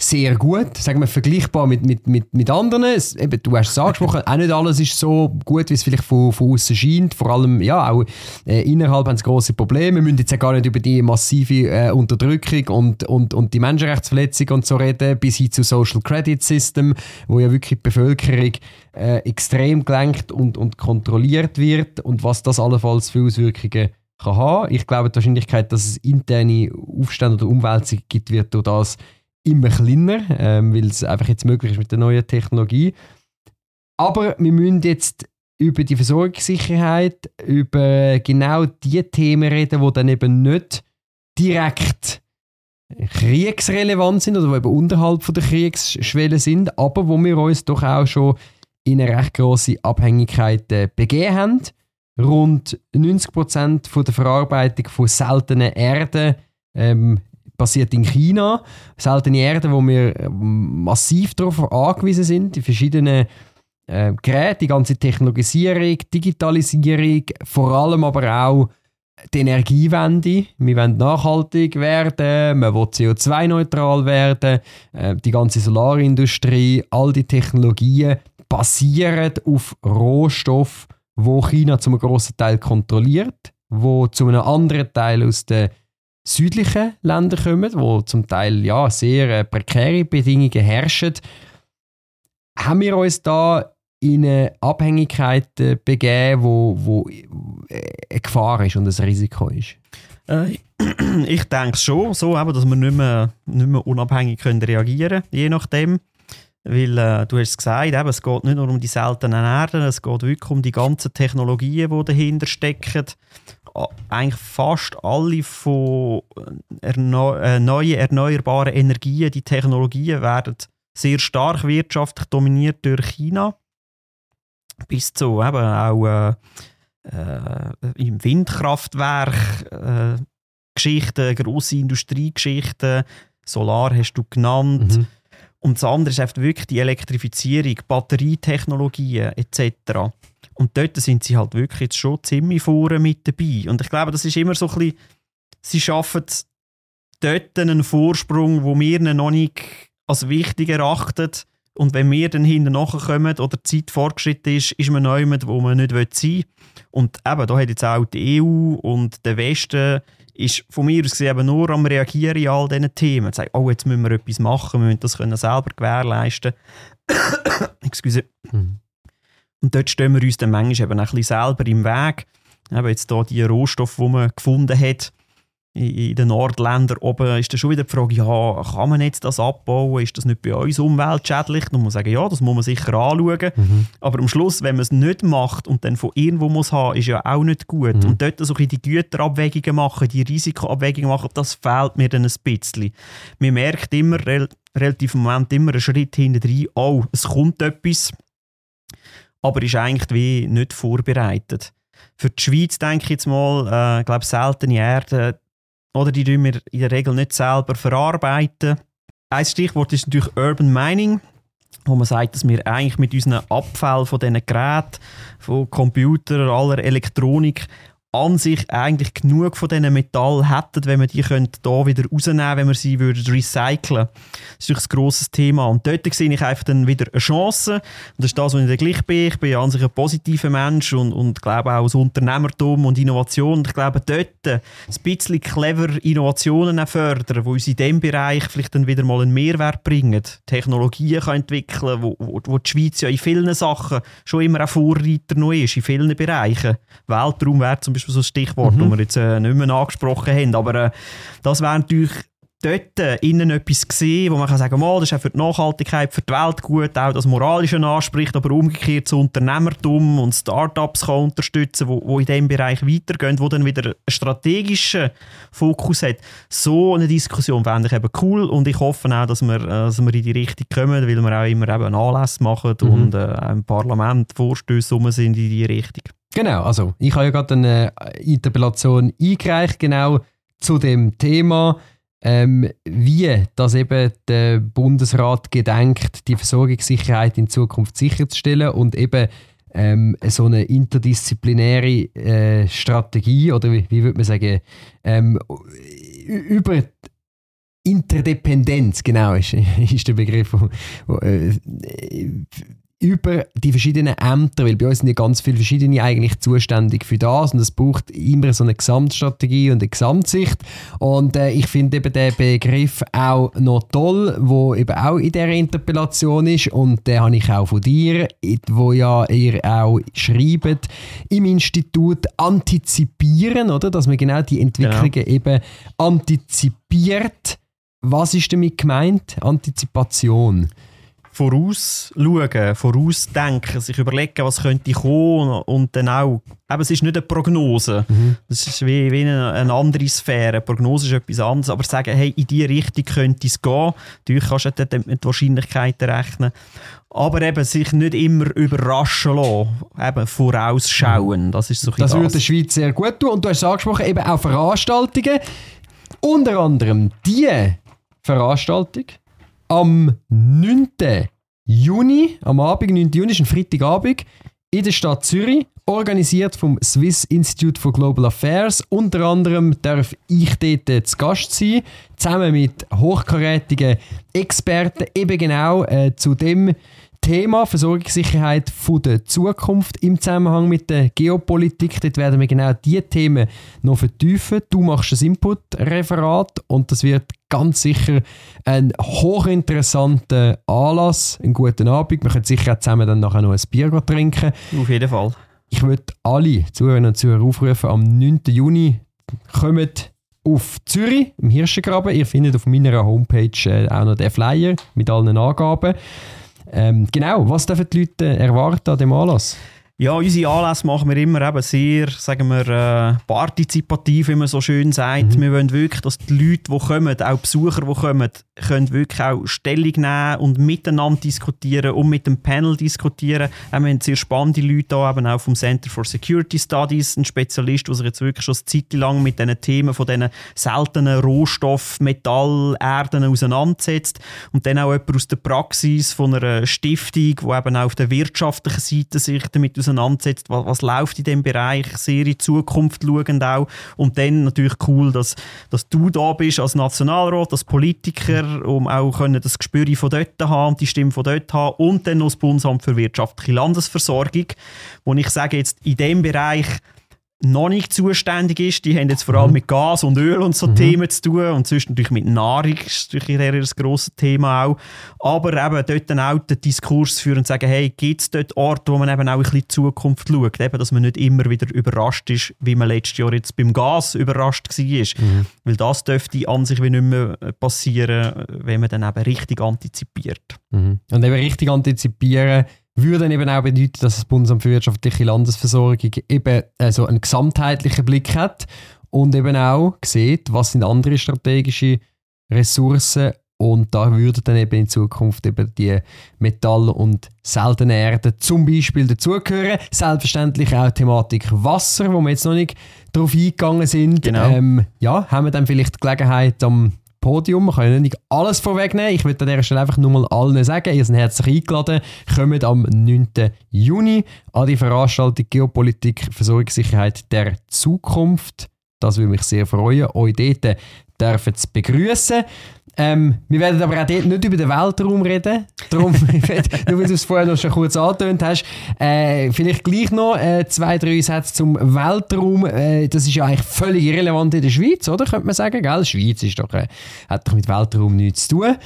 sehr gut, sagen wir vergleichbar mit, mit, mit, mit anderen. Es, eben, du hast es angesprochen, auch nicht alles ist so gut, wie es vielleicht von, von außen scheint. Vor allem, ja, auch äh, innerhalb haben es große Probleme. Wir müssen jetzt ja gar nicht über die massive äh, Unterdrückung und, und, und die Menschenrechtsverletzung und so reden, bis hin zu Social Credit System, wo ja wirklich die Bevölkerung äh, extrem gelenkt und, und kontrolliert wird und was das allenfalls für Auswirkungen kann haben. Ich glaube, die Wahrscheinlichkeit, dass es interne Aufstände oder Umwälzungen gibt, wird durch das immer kleiner, ähm, weil es einfach jetzt möglich ist mit der neuen Technologie. Aber wir müssen jetzt über die Versorgungssicherheit, über genau die Themen reden, die dann eben nicht direkt kriegsrelevant sind oder die eben unterhalb von der Kriegsschwelle sind, aber wo wir uns doch auch schon in eine recht grosse Abhängigkeit äh, begeben haben. Rund 90% der Verarbeitung von seltenen Erden ähm, passiert in China. Seltene Erde, wo wir ähm, massiv darauf angewiesen sind, die verschiedenen äh, Geräte, die ganze Technologisierung, Digitalisierung, vor allem aber auch die Energiewende. Wir wollen nachhaltig werden, man will CO2-neutral werden, äh, die ganze Solarindustrie, all die Technologien basieren auf Rohstoffen, wo China zum großen Teil kontrolliert, wo zu einem anderen Teil aus der südlichen Länder kommen, wo zum Teil ja, sehr äh, prekäre Bedingungen herrschen, haben wir uns da in eine Abhängigkeit äh, begeben, wo, wo äh, eine Gefahr ist und ein Risiko ist? Äh, ich denke schon, so, eben, dass wir nicht mehr, nicht mehr unabhängig können reagieren können, je nachdem. Weil äh, du hast es gesagt, eben, es geht nicht nur um die seltenen Erden, es geht wirklich um die ganzen Technologien, die dahinter stecken eigentlich fast alle von erneu äh, neuen erneuerbaren Energien, die Technologien werden sehr stark wirtschaftlich dominiert durch China. Bis zu eben auch äh, äh, im Windkraftwerk äh, Geschichten, grosse Industriegeschichten, Solar hast du genannt. Mhm. Und das andere ist einfach wirklich die Elektrifizierung, Batterietechnologien etc. Und dort sind sie halt wirklich jetzt schon ziemlich vorne mit dabei. Und ich glaube, das ist immer so ein bisschen, sie schaffen dort einen Vorsprung, wo wir ihn noch nicht als wichtig erachten. Und wenn wir dann hinten nachkommen oder die Zeit fortgeschritten ist, ist man jemand, wo man nicht sein will. Und eben, da hat jetzt auch die EU und der Westen ist von mir aus eben nur am Reagieren in all diesen Themen. Sagen, oh, jetzt müssen wir etwas machen, wir müssen das können selber gewährleisten. Excuse. Mhm. Und dort stehen wir uns dann manchmal eben ein bisschen selber im Weg. Eben jetzt hier die Rohstoffe, die man gefunden hat, in den Nordländern oben ist dann schon wieder die Frage, ja, kann man jetzt das abbauen? Ist das nicht bei uns umweltschädlich? Dann muss man sagen, ja, das muss man sicher anschauen. Mhm. Aber am Schluss, wenn man es nicht macht und dann von irgendwo muss haben, ist ja auch nicht gut. Mhm. Und dort so die Güterabwägungen machen, die Risikoabwägungen machen, das fehlt mir dann ein bisschen. Man merkt immer, relativ im Moment immer einen Schritt hinterher, oh, es kommt etwas, aber ist eigentlich wie nicht vorbereitet. Für die Schweiz denke ich jetzt mal, äh, glaube seltene Erde, oder die tun wir in der Regel nicht selber verarbeiten. Ein Stichwort ist natürlich Urban Mining, wo man sagt, dass wir eigentlich mit unseren Abfällen von diesen Geräten, von Computern, aller Elektronik an sich eigentlich genug von diesen Metall hätten, wenn man die könnte da wieder rausnehmen wenn man sie würde recyceln Das ist ein grosses Thema. Und dort sehe ich einfach dann wieder eine Chance. Und das ist das, was ich dann gleich bin. Ich bin an sich ein positiver Mensch und, und glaube auch das Unternehmertum und Innovation. Und ich glaube, dort ein bisschen clever Innovationen fördern, die uns in diesem Bereich vielleicht dann wieder mal einen Mehrwert bringen. Technologien kann entwickeln, wo, wo, wo die Schweiz ja in vielen Sachen schon immer ein Vorreiter noch ist, in vielen Bereichen. Weltraum wäre zum Beispiel so ein Stichwort, mhm. das wir jetzt äh, nicht mehr angesprochen haben. Aber äh, das wäre natürlich dort äh, innen etwas gesehen, wo man kann sagen kann, das ist auch für die Nachhaltigkeit, für die Welt gut, auch das Moralische anspricht, aber umgekehrt das Unternehmertum und Startups kann unterstützen, wo, wo in diesem Bereich weitergehen, wo dann wieder einen strategischen Fokus hat. So eine Diskussion fände ich eben cool und ich hoffe auch, dass wir, äh, dass wir in die Richtung kommen, weil wir auch immer eben Anlässe machen mhm. und äh, im Parlament Vorstöße sind in die Richtung. Genau, also ich habe ja gerade eine Interpellation eingereicht, genau zu dem Thema, ähm, wie das eben der Bundesrat gedenkt, die Versorgungssicherheit in Zukunft sicherzustellen und eben ähm, so eine interdisziplinäre äh, Strategie oder wie, wie würde man sagen, ähm, über Interdependenz, genau, ist, ist der Begriff, wo, wo, äh, über die verschiedenen Ämter, weil bei uns sind ja ganz viele verschiedene eigentlich zuständig für das und es braucht immer so eine Gesamtstrategie und eine Gesamtsicht und äh, ich finde eben den Begriff auch noch toll, wo eben auch in der Interpellation ist und den habe ich auch von dir, wo ja ihr auch schreibt im Institut antizipieren, oder, dass man genau die Entwicklungen genau. eben antizipiert. Was ist damit gemeint? Antizipation vorausschauen, vorausdenken, sich überlegen, was könnte kommen und dann auch, eben, es ist nicht eine Prognose, mhm. das ist wie, wie eine, eine, andere Sphäre, eine Prognose ist etwas anderes, aber sagen, hey, in diese Richtung könnte es gehen, natürlich kannst du dann mit Wahrscheinlichkeiten rechnen, aber eben sich nicht immer überraschen lassen, eben vorausschauen, das ist so Das, das würde der Schweiz sehr gut tun. Und du hast es angesprochen, eben auch Veranstaltungen, unter anderem die Veranstaltung, am 9. Juni, am Abend, 9. Juni, ist ein Freitagabend, in der Stadt Zürich, organisiert vom Swiss Institute for Global Affairs. Unter anderem darf ich dort zu Gast sein, zusammen mit hochkarätigen Experten, eben genau äh, zu dem Thema Versorgungssicherheit von der Zukunft im Zusammenhang mit der Geopolitik. Dort werden wir genau diese Themen noch vertiefen. Du machst das Input-Referat und das wird ganz sicher ein hochinteressanter Anlass, einen guten Abend. Wir können sicher auch zusammen dann nachher noch ein Bier trinken. Auf jeden Fall. Ich würde alle Zuhörerinnen und Zuhörer aufrufen, am 9. Juni kommt auf Zürich, im Hirschengraben. Ihr findet auf meiner Homepage äh, auch noch den Flyer mit allen Angaben. Ähm, genau, was dürfen die Leute erwarten an dem Anlass? Ja, unsere Anlässe machen wir immer eben sehr, sagen wir, äh, partizipativ, wie man so schön sagt. Mhm. Wir wollen wirklich, dass die Leute, die kommen, auch Besucher, die kommen, können wirklich auch Stellung nehmen und miteinander diskutieren und mit dem Panel diskutieren. wir haben sehr spannende Leute da, eben auch vom Center for Security Studies, ein Spezialist, der sich jetzt wirklich schon eine Zeit lang mit diesen Themen von diesen seltenen Rohstoff, Metall, Erden auseinandersetzt. Und dann auch jemand aus der Praxis von einer Stiftung, die eben auch auf der wirtschaftlichen Seite sich damit auseinandersetzt, was, was läuft in dem Bereich, sehr in Zukunft schauend auch. Und dann natürlich cool, dass, dass du da bist als Nationalrat, als Politiker, um auch können das Gespür von dort zu haben, die Stimme von dort zu haben und dann noch das Bundesamt für wirtschaftliche Landesversorgung, wo ich sage jetzt in dem Bereich noch nicht zuständig ist. Die haben jetzt vor allem mhm. mit Gas und Öl und so mhm. Themen zu tun und sonst natürlich mit Nahrung ist natürlich eher ein grosses Thema auch. Aber eben dort dann auch den Diskurs führen und sagen, hey, gibt es dort Orte, wo man eben auch ein bisschen in die Zukunft schaut, eben, dass man nicht immer wieder überrascht ist, wie man letztes Jahr jetzt beim Gas überrascht war. Mhm. Weil das dürfte an sich wie nicht mehr passieren, wenn man dann eben richtig antizipiert. Mhm. Und eben richtig antizipieren würde dann eben auch bedeuten, dass das Bundesamt für wirtschaftliche Landesversorgung eben also einen gesamtheitlichen Blick hat und eben auch sieht, was sind andere strategische Ressourcen und da würden dann eben in Zukunft eben die Metall- und seltene Erden zum Beispiel dazugehören. Selbstverständlich auch Thematik Wasser, wo wir jetzt noch nicht darauf eingegangen sind. Genau. Ähm, ja, haben wir dann vielleicht die Gelegenheit, am Podium. Wir können nicht alles vorwegnehmen. Ich würde an dieser Stelle einfach nur mal allen sagen, ihr seid herzlich eingeladen. Kommt am 9. Juni an die Veranstaltung Geopolitik, Versorgungssicherheit der Zukunft. Das würde mich sehr freuen, euch dort zu begrüßen. Ähm, wir werden aber auch dort nicht über den Weltraum reden. Darum, nur weil du es vorher noch schon kurz angetönt hast, äh, vielleicht gleich noch äh, zwei, drei Sätze zum Weltraum. Äh, das ist ja eigentlich völlig irrelevant in der Schweiz, oder? Könnte man sagen, gell? Schweiz ist doch, äh, hat doch mit Weltraum nichts zu tun.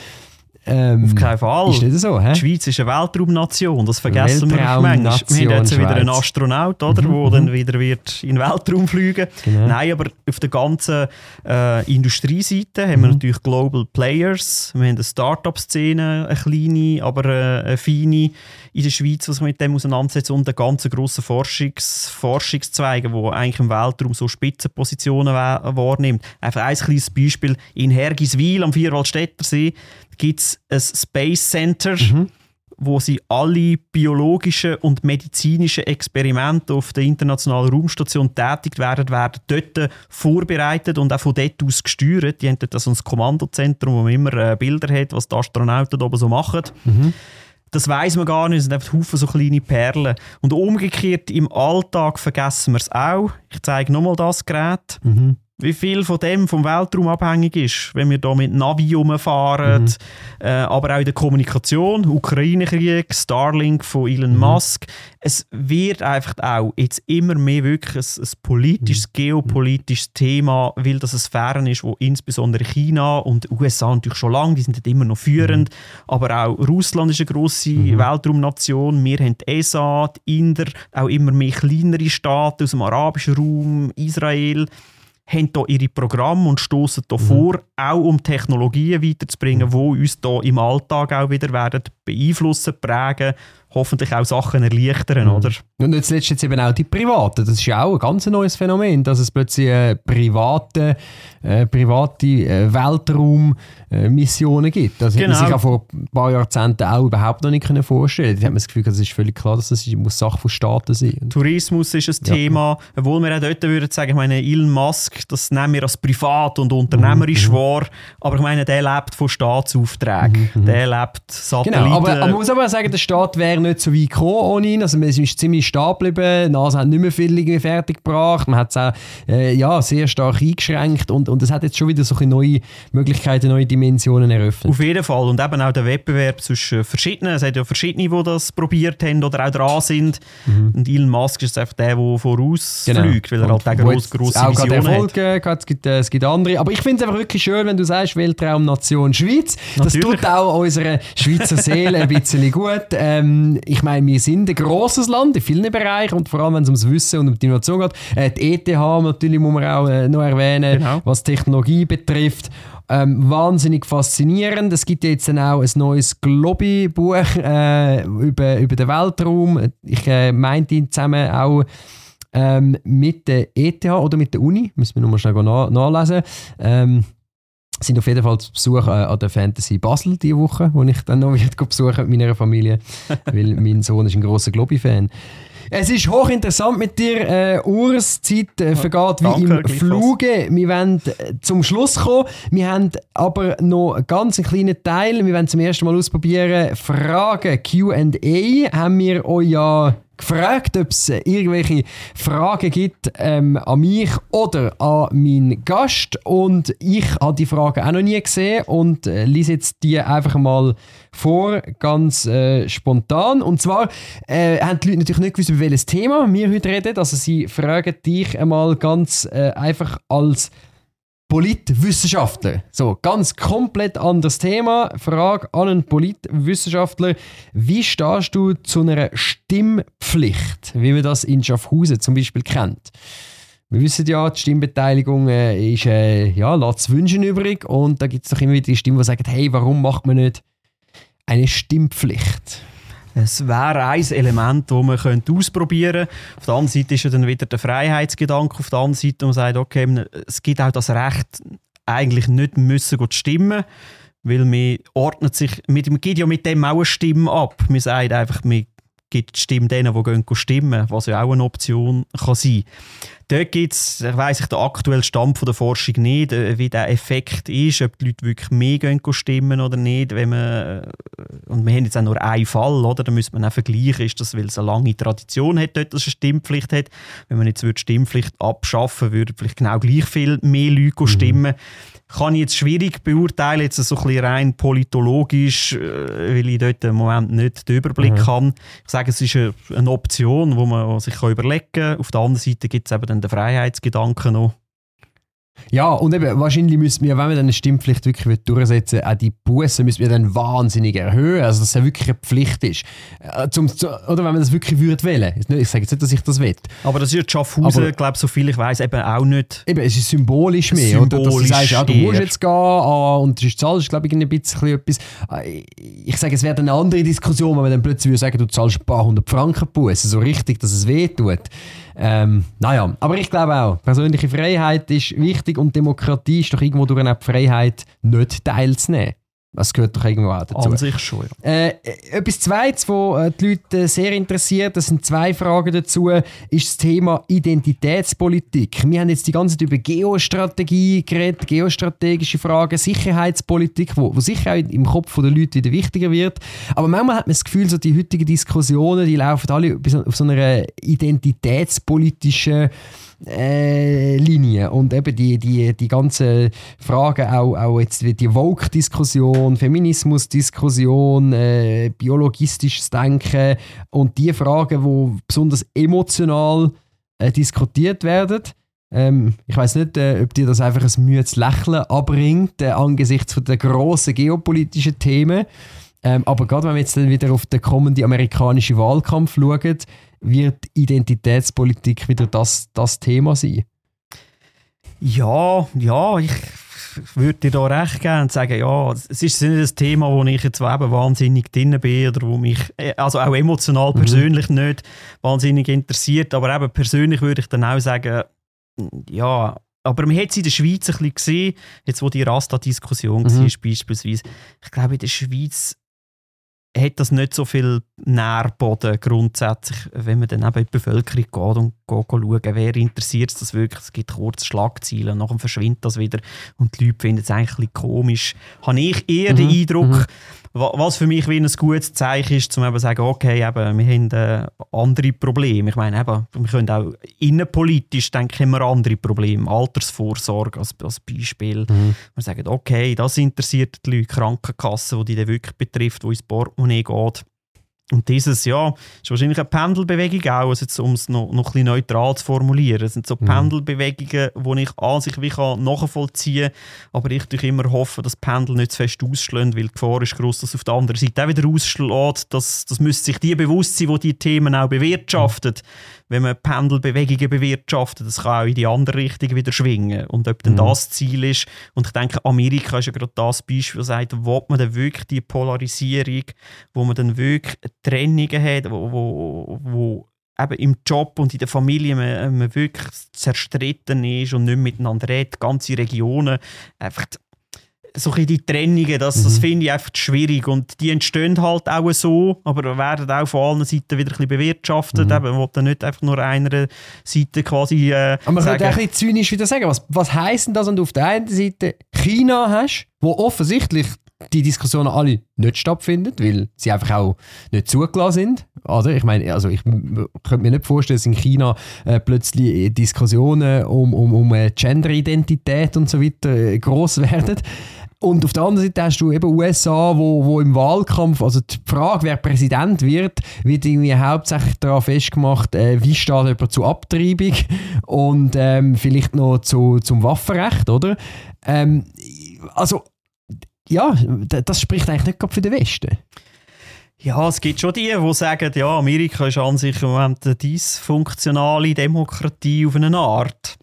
Ähm, Auf keinen Fall. Ist nicht so, hä? Die Schweiz ist eine Weltraumnation, das vergessen wir manchmal. Wir haben jetzt wieder einen Astronaut, oder, mhm. der dann mhm. wieder wird in den Weltraum fliegen genau. Nein, aber auf der ganzen äh, Industrieseite haben wir mhm. natürlich Global Players. Wir haben eine Start-up-Szene, eine kleine, aber äh, eine feine in der Schweiz, was man mit dem auseinandersetzt und einen ganz grossen Forschungs Forschungszweige, wo eigentlich im Weltraum so Spitzenpositionen wahrnimmt. Einfach ein kleines Beispiel. In Hergiswil am Vierwaldstätter See gibt es ein Space Center, mhm. wo sie alle biologischen und medizinischen Experimente auf der internationalen Raumstation tätig werden, werden dort vorbereitet und auch von dort aus gesteuert. Die haben dort so ein Kommandozentrum, wo man immer äh, Bilder hat, was die Astronauten oben so machen. Mhm. Das weiß man gar nicht, es sind einfach Haufen so kleine Perlen. Und umgekehrt, im Alltag vergessen wir es auch. Ich zeige nochmal das Gerät. Mhm wie viel von dem vom Weltraum abhängig ist, wenn wir da mit Navi rumfahren, mhm. äh, aber auch in der Kommunikation, Ukraine-Krieg, Starlink von Elon mhm. Musk. Es wird einfach auch jetzt immer mehr wirklich ein, ein politisches, mhm. geopolitisches Thema, weil das eine Sphäre ist, wo insbesondere China und USA natürlich schon lange, die sind dort immer noch führend, mhm. aber auch Russland ist eine grosse mhm. Weltraumnation. Wir haben die ESA, die Inder, auch immer mehr kleinere Staaten aus dem arabischen Raum, Israel haben hier ihre Programme und stoßen hier mhm. vor, auch um Technologien weiterzubringen, die uns hier im Alltag auch wieder werden beeinflussen, prägen hoffentlich auch Sachen erleichtern, mhm. oder? Und jetzt eben auch die Privaten. Das ist ja auch ein ganz neues Phänomen, dass es plötzlich äh, private, äh, private äh, Weltraummissionen gibt. Das genau. hätte man sich auch vor ein paar Jahrzehnten auch überhaupt noch nicht vorstellen können. Da hat man das Gefühl, es ist völlig klar, dass das muss Sache von Staaten sein Tourismus ist ein ja. Thema, obwohl wir auch dort würden sagen, ich meine, Elon Musk, das nehmen wir als privat und unternehmerisch mhm. wahr, aber ich meine, der lebt von Staatsaufträgen. Mhm. Der lebt Satelliten. Genau, aber man muss aber sagen, der Staat wäre nicht so weit gekommen ohne ihn. Also, es ist ziemlich stehen geblieben. NASA hat nicht mehr viel fertig gebracht. Man hat es auch äh, ja, sehr stark eingeschränkt und, und es hat jetzt schon wieder so neue Möglichkeiten, neue Dimensionen eröffnet. Auf jeden Fall. Und eben auch der Wettbewerb zwischen verschiedenen. Es hat ja verschiedene, die das probiert haben oder auch dran sind. Mhm. Und Elon Musk ist einfach der, der vorausfliegt, genau. weil er halt auch grosse, grosse auch Visionen Erfolg, hat. Es gibt, äh, es gibt andere. Aber ich finde es einfach wirklich schön, wenn du sagst, Weltraumnation Schweiz. Das Natürlich. tut auch unserer Schweizer Seele ein bisschen gut. Ähm, ich meine, wir sind ein grosses Land in vielen Bereichen und vor allem, wenn es ums Wissen und um die Innovation geht. Äh, die ETH natürlich muss man auch äh, noch erwähnen, genau. was Technologie betrifft. Ähm, wahnsinnig faszinierend. Es gibt jetzt dann auch ein neues Globi-Buch äh, über, über den Weltraum. Ich äh, meinte zusammen auch ähm, mit der ETH oder mit der Uni. Müssen wir nochmal schnell nach nachlesen. Ähm, sind auf jeden Fall zu Besuch äh, an der Fantasy Basel diese Woche, wo ich dann noch wieder besuchen mit meiner Familie, weil mein Sohn ist ein großer Globi-Fan. Es ist hochinteressant mit dir, äh, Urs. Die Zeit äh, vergeht wie Danke, im Fluge. Wir wollen äh, zum Schluss kommen. Wir haben aber noch einen ganz kleinen Teil. Wir wollen zum ersten Mal ausprobieren. Fragen, Q&A haben wir euch ja gefragt, ob es irgendwelche Fragen gibt ähm, an mich oder an meinen Gast. Und ich habe die Fragen auch noch nie gesehen und äh, lese jetzt die einfach mal vor, ganz äh, spontan. Und zwar äh, haben die Leute natürlich nicht gewusst, über welches Thema wir heute reden. Also sie fragen dich einmal ganz äh, einfach als Politwissenschaftler. So, ganz komplett anderes Thema. Frage an einen Politwissenschaftler. Wie stehst du zu einer Stimmpflicht, wie man das in Schaffhausen zum Beispiel kennt? Wir wissen ja, die Stimmbeteiligung äh, ist, äh, ja, lässt wünschen übrig und da gibt es doch immer wieder die Stimmen, die sagen, hey, warum macht man nicht eine Stimmpflicht? Es wäre ein Element, das man könnte ausprobieren könnte. Auf der anderen Seite ist ja dann wieder der Freiheitsgedanke. Auf der anderen Seite, man sagt, okay, es gibt auch das Recht, eigentlich nicht müssen stimmen weil man ordnet sich, man gibt ja mit dem auch eine Stimme ab. Man sagt einfach, man gibt die Stimme denen, die gehen stimmen, was ja auch eine Option kann sein Dort gibt es, ich weiss ich, den aktuellen Stand der Forschung nicht, äh, wie der Effekt ist, ob die Leute wirklich mehr gehen stimmen oder nicht. Wenn man, äh, und wir haben jetzt auch nur einen Fall, oder? da müsste man auch vergleichen, ist das, weil es eine lange Tradition hat, dort, dass es eine Stimmpflicht hat. Wenn man jetzt die Stimmpflicht abschaffen würde, vielleicht genau gleich viel mehr Leute mhm. stimmen kann ich jetzt schwierig beurteilen, jetzt so ein bisschen rein politologisch, äh, weil ich dort im Moment nicht den Überblick mhm. habe. Ich sage, es ist eine Option, die man sich überlegen kann. Auf der anderen Seite gibt es eben dann den Freiheitsgedanken noch. Ja, und eben, wahrscheinlich müssen wir, wenn wir dann eine Stimmpflicht wirklich durchsetzen auch die Bussen müssen wir dann wahnsinnig erhöhen, also dass es ja wirklich eine Pflicht ist. Äh, zum, zu, oder wenn man das wirklich würde wählen. Ich sage jetzt nicht, dass ich das will. Aber das ist ja Schaffhausen, glaube ich, so viel ich weiß, eben auch nicht. Eben, es ist symbolisch mehr. Symbolisch oder dass du sagst, ja, du musst jetzt gehen ah, und du zahlst, glaube ich, ein bisschen etwas. Äh, ich sage, es wäre eine andere Diskussion, wenn man dann plötzlich würde sagen, du zahlst ein paar hundert Franken Bussen, so richtig, dass es weh tut. Ähm, naja, aber ich glaube auch, persönliche Freiheit ist wichtig und Demokratie ist doch irgendwo durch eine Freiheit, nicht teilzunehmen. Das gehört doch irgendwo auch dazu. An sich schon, ja. Äh, etwas Zweites, was äh, die Leute sehr interessiert, das sind zwei Fragen dazu, ist das Thema Identitätspolitik. Wir haben jetzt die ganze Zeit über Geostrategie geredet, geostrategische Fragen, Sicherheitspolitik, wo, wo sicher auch im Kopf der Leute wieder wichtiger wird. Aber manchmal hat man das Gefühl, so die heutigen Diskussionen, die laufen alle auf so einer identitätspolitischen äh, Linie. Und eben die, die, die ganzen Fragen, auch, auch jetzt die Vogue-Diskussion, Feminismus-Diskussion, äh, biologistisches Denken und die Fragen, die besonders emotional äh, diskutiert werden. Ähm, ich weiß nicht, äh, ob dir das einfach ein müdes Lächeln abbringt äh, angesichts von der grossen geopolitischen Themen. Ähm, aber gerade wenn wir jetzt dann wieder auf den kommenden amerikanischen Wahlkampf schauen, wird Identitätspolitik wieder das, das Thema sein? Ja, ja, ich würde dir da recht geben und sagen, ja, es ist nicht ein Thema, wo ich jetzt eben wahnsinnig drin bin oder wo mich, äh, also auch emotional mhm. persönlich nicht wahnsinnig interessiert, aber eben persönlich würde ich dann auch sagen, ja, aber man hat es in der Schweiz ein bisschen gesehen, jetzt wo die Rasta-Diskussion mhm. war beispielsweise, ich glaube in der Schweiz hat das nicht so viel Nährboden grundsätzlich, wenn man dann eben in die Bevölkerung geht und schauen, wer interessiert das wirklich. Es gibt kurze Schlagzeilen, nachher verschwindet das wieder und die Leute finden es eigentlich komisch. Habe ich eher mhm. den Eindruck, mhm. Was für mich wie ein gutes Zeichen ist, um eben zu sagen, okay, eben, wir haben äh, andere Probleme. Ich meine, eben, wir können auch innenpolitisch denken wir andere Probleme. Altersvorsorge als, als Beispiel. Mhm. Wir sagen, okay, das interessiert die Leute, Krankenkassen, die die wirklich betrifft, wo ins Portemonnaie geht. Und dieses, ja, ist wahrscheinlich eine Pendelbewegung auch, also um es noch, noch ein bisschen neutral zu formulieren. Es sind so mhm. Pendelbewegungen, die ich an sich wie kann nachvollziehen kann, aber ich durch immer hoffe, dass Pendel nicht zu fest ausschlägt, weil die Gefahr ist groß, dass auf der anderen Seite auch wieder ausschlägt. Das, das müsste sich die bewusst sein, die diese Themen auch bewirtschaftet. Wenn man Pendelbewegungen bewirtschaftet, das kann auch in die andere Richtung wieder schwingen. Und ob dann mhm. das Ziel ist, und ich denke, Amerika ist ja gerade das Beispiel, das sagt, wo man dann wirklich die Polarisierung, wo man dann wirklich Trennungen hat, wo, wo, wo eben im Job und in der Familie man, man wirklich zerstritten ist und nicht miteinander redet, ganze Regionen einfach so ein die Trennungen, das, mhm. das finde ich einfach schwierig. Und die entstehen halt auch so, aber werden auch von allen Seiten wieder ein bisschen bewirtschaftet. Mhm. Eben, man will nicht einfach nur einer Seite quasi. Äh, aber man sagen, könnte auch ein bisschen zynisch wieder sagen, was, was heisst denn das, wenn du auf der einen Seite China hast, wo offensichtlich die Diskussionen alle nicht stattfinden, weil sie einfach auch nicht zugelassen sind. Oder? Ich meine, also ich könnte mir nicht vorstellen, dass in China äh, plötzlich Diskussionen um, um, um äh, Gender-Identität und so weiter äh, groß werden. Und auf der anderen Seite hast du eben USA, wo, wo im Wahlkampf, also die Frage, wer Präsident wird, wird irgendwie hauptsächlich daran festgemacht, äh, wie steht jemand zur Abtreibung und ähm, vielleicht noch zu, zum Waffenrecht, oder? Ähm, also, ja, das spricht eigentlich nicht gerade für den Westen. Ja, es gibt schon die, die sagen, ja, Amerika ist an sich im Moment eine dysfunktionale Demokratie auf eine Art.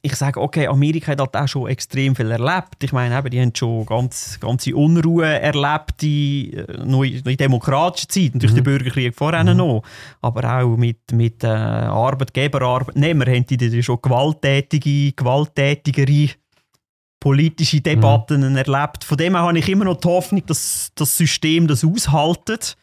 Ich sage, okay, Amerika hat halt auch schon extrem viel erlebt. Ich meine, eben, die haben schon ganz, ganze Unruhe erlebt, die, äh, in, in demokratischer Zeit, natürlich mhm. der Bürgerkrieg vorher mhm. noch, aber auch mit, mit äh, Arbeitgeber, Arbeitnehmer haben die schon gewalttätige, gewalttätigere politische Debatten mhm. erlebt. Von dem her habe ich immer noch die Hoffnung, dass das System das aushaltet.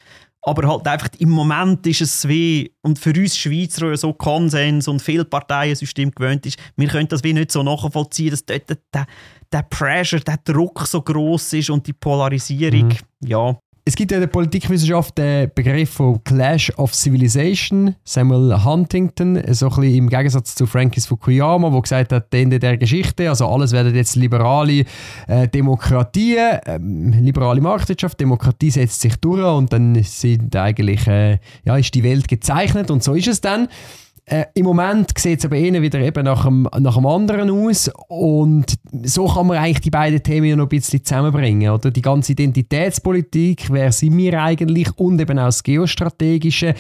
Aber halt einfach im Moment ist es wie, und für uns Schweizer, die so Konsens und viel Parteiensystem gewöhnt ist, wir können das wie nicht so nachvollziehen, dass dort der, der Pressure, der Druck so groß ist und die Polarisierung, mhm. ja, es gibt ja in der Politikwissenschaft den Begriff von Clash of Civilization. Samuel Huntington, so ein bisschen im Gegensatz zu Francis Fukuyama, der gesagt hat, Ende der Geschichte, also alles werden jetzt liberale äh, Demokratien, äh, liberale Marktwirtschaft, Demokratie setzt sich durch und dann sind eigentlich, äh, ja, ist die Welt gezeichnet und so ist es dann. Äh, Im Moment sieht es aber eher wieder eben nach einem, nach einem anderen aus und so kann man eigentlich die beiden Themen ja noch ein bisschen zusammenbringen. Oder? Die ganze Identitätspolitik, wer sind wir eigentlich und eben auch das Geostrategische.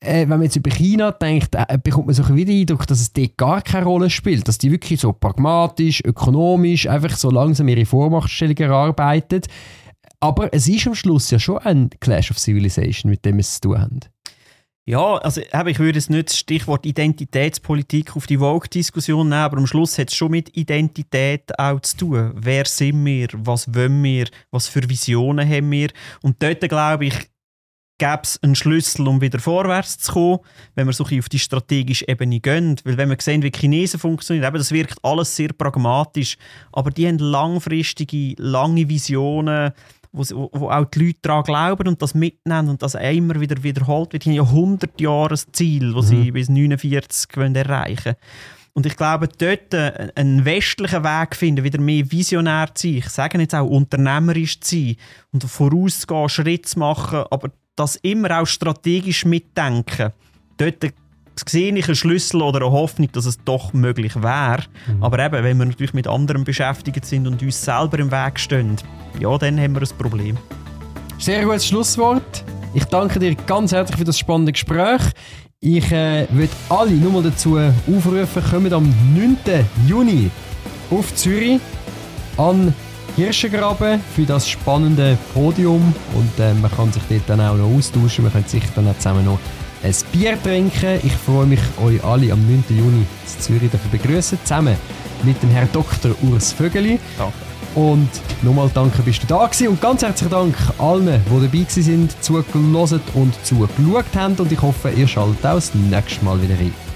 Äh, wenn man jetzt über China denkt, äh, bekommt man so ein den Eindruck, dass es dort gar keine Rolle spielt, dass die wirklich so pragmatisch, ökonomisch, einfach so langsam ihre Vormachtstellung erarbeitet. Aber es ist am Schluss ja schon ein Clash of Civilization, mit dem wir es zu tun haben. Ja, also ich würde es nicht das Stichwort Identitätspolitik auf die Vogue-Diskussion nehmen, aber am Schluss hat es schon mit Identität auch zu tun. Wer sind wir? Was wollen wir? Was für Visionen haben wir? Und dort, glaube ich, gäbe es einen Schlüssel, um wieder vorwärts zu kommen, wenn wir so ein auf die strategische Ebene gehen. Weil wenn wir sehen, wie Chinesen funktionieren, eben, das wirkt alles sehr pragmatisch, aber die haben langfristige, lange Visionen, wo, wo auch die Leute daran glauben und das mitnehmen und das immer wieder wiederholt wird. Die haben ja 100 Jahre Ziel, das mhm. sie bis 49 wollen erreichen und ich glaube, dort äh, einen westlichen Weg finden, wieder mehr visionär zu sein, ich sage jetzt auch unternehmerisch zu sein und vorauszugehen, Schritte zu machen, aber das immer auch strategisch mitdenken. Dort sehe ich einen Schlüssel oder eine Hoffnung, dass es doch möglich wäre. Mhm. Aber eben, wenn wir natürlich mit anderen beschäftigt sind und uns selber im Weg stehen, ja, dann haben wir ein Problem. Sehr gutes Schlusswort. Ich danke dir ganz herzlich für das spannende Gespräch. Ich äh, würde alle nur mal dazu aufrufen, kommen am 9. Juni auf Zürich an Hirschengraben für das spannende Podium und äh, man kann sich dort dann auch noch austauschen. Wir können sicher dann auch zusammen noch ein Bier trinken. Ich freue mich, euch alle am 9. Juni in Zürich dafür begrüßen, zusammen mit dem Herrn Dr. Urs Vögeli. Danke. Und nochmal danke, bist du da gewesen. Und ganz herzlichen Dank allen, die dabei sind, zugelassen und zugeschaut haben. Und ich hoffe, ihr schaltet auch das nächste Mal wieder rein.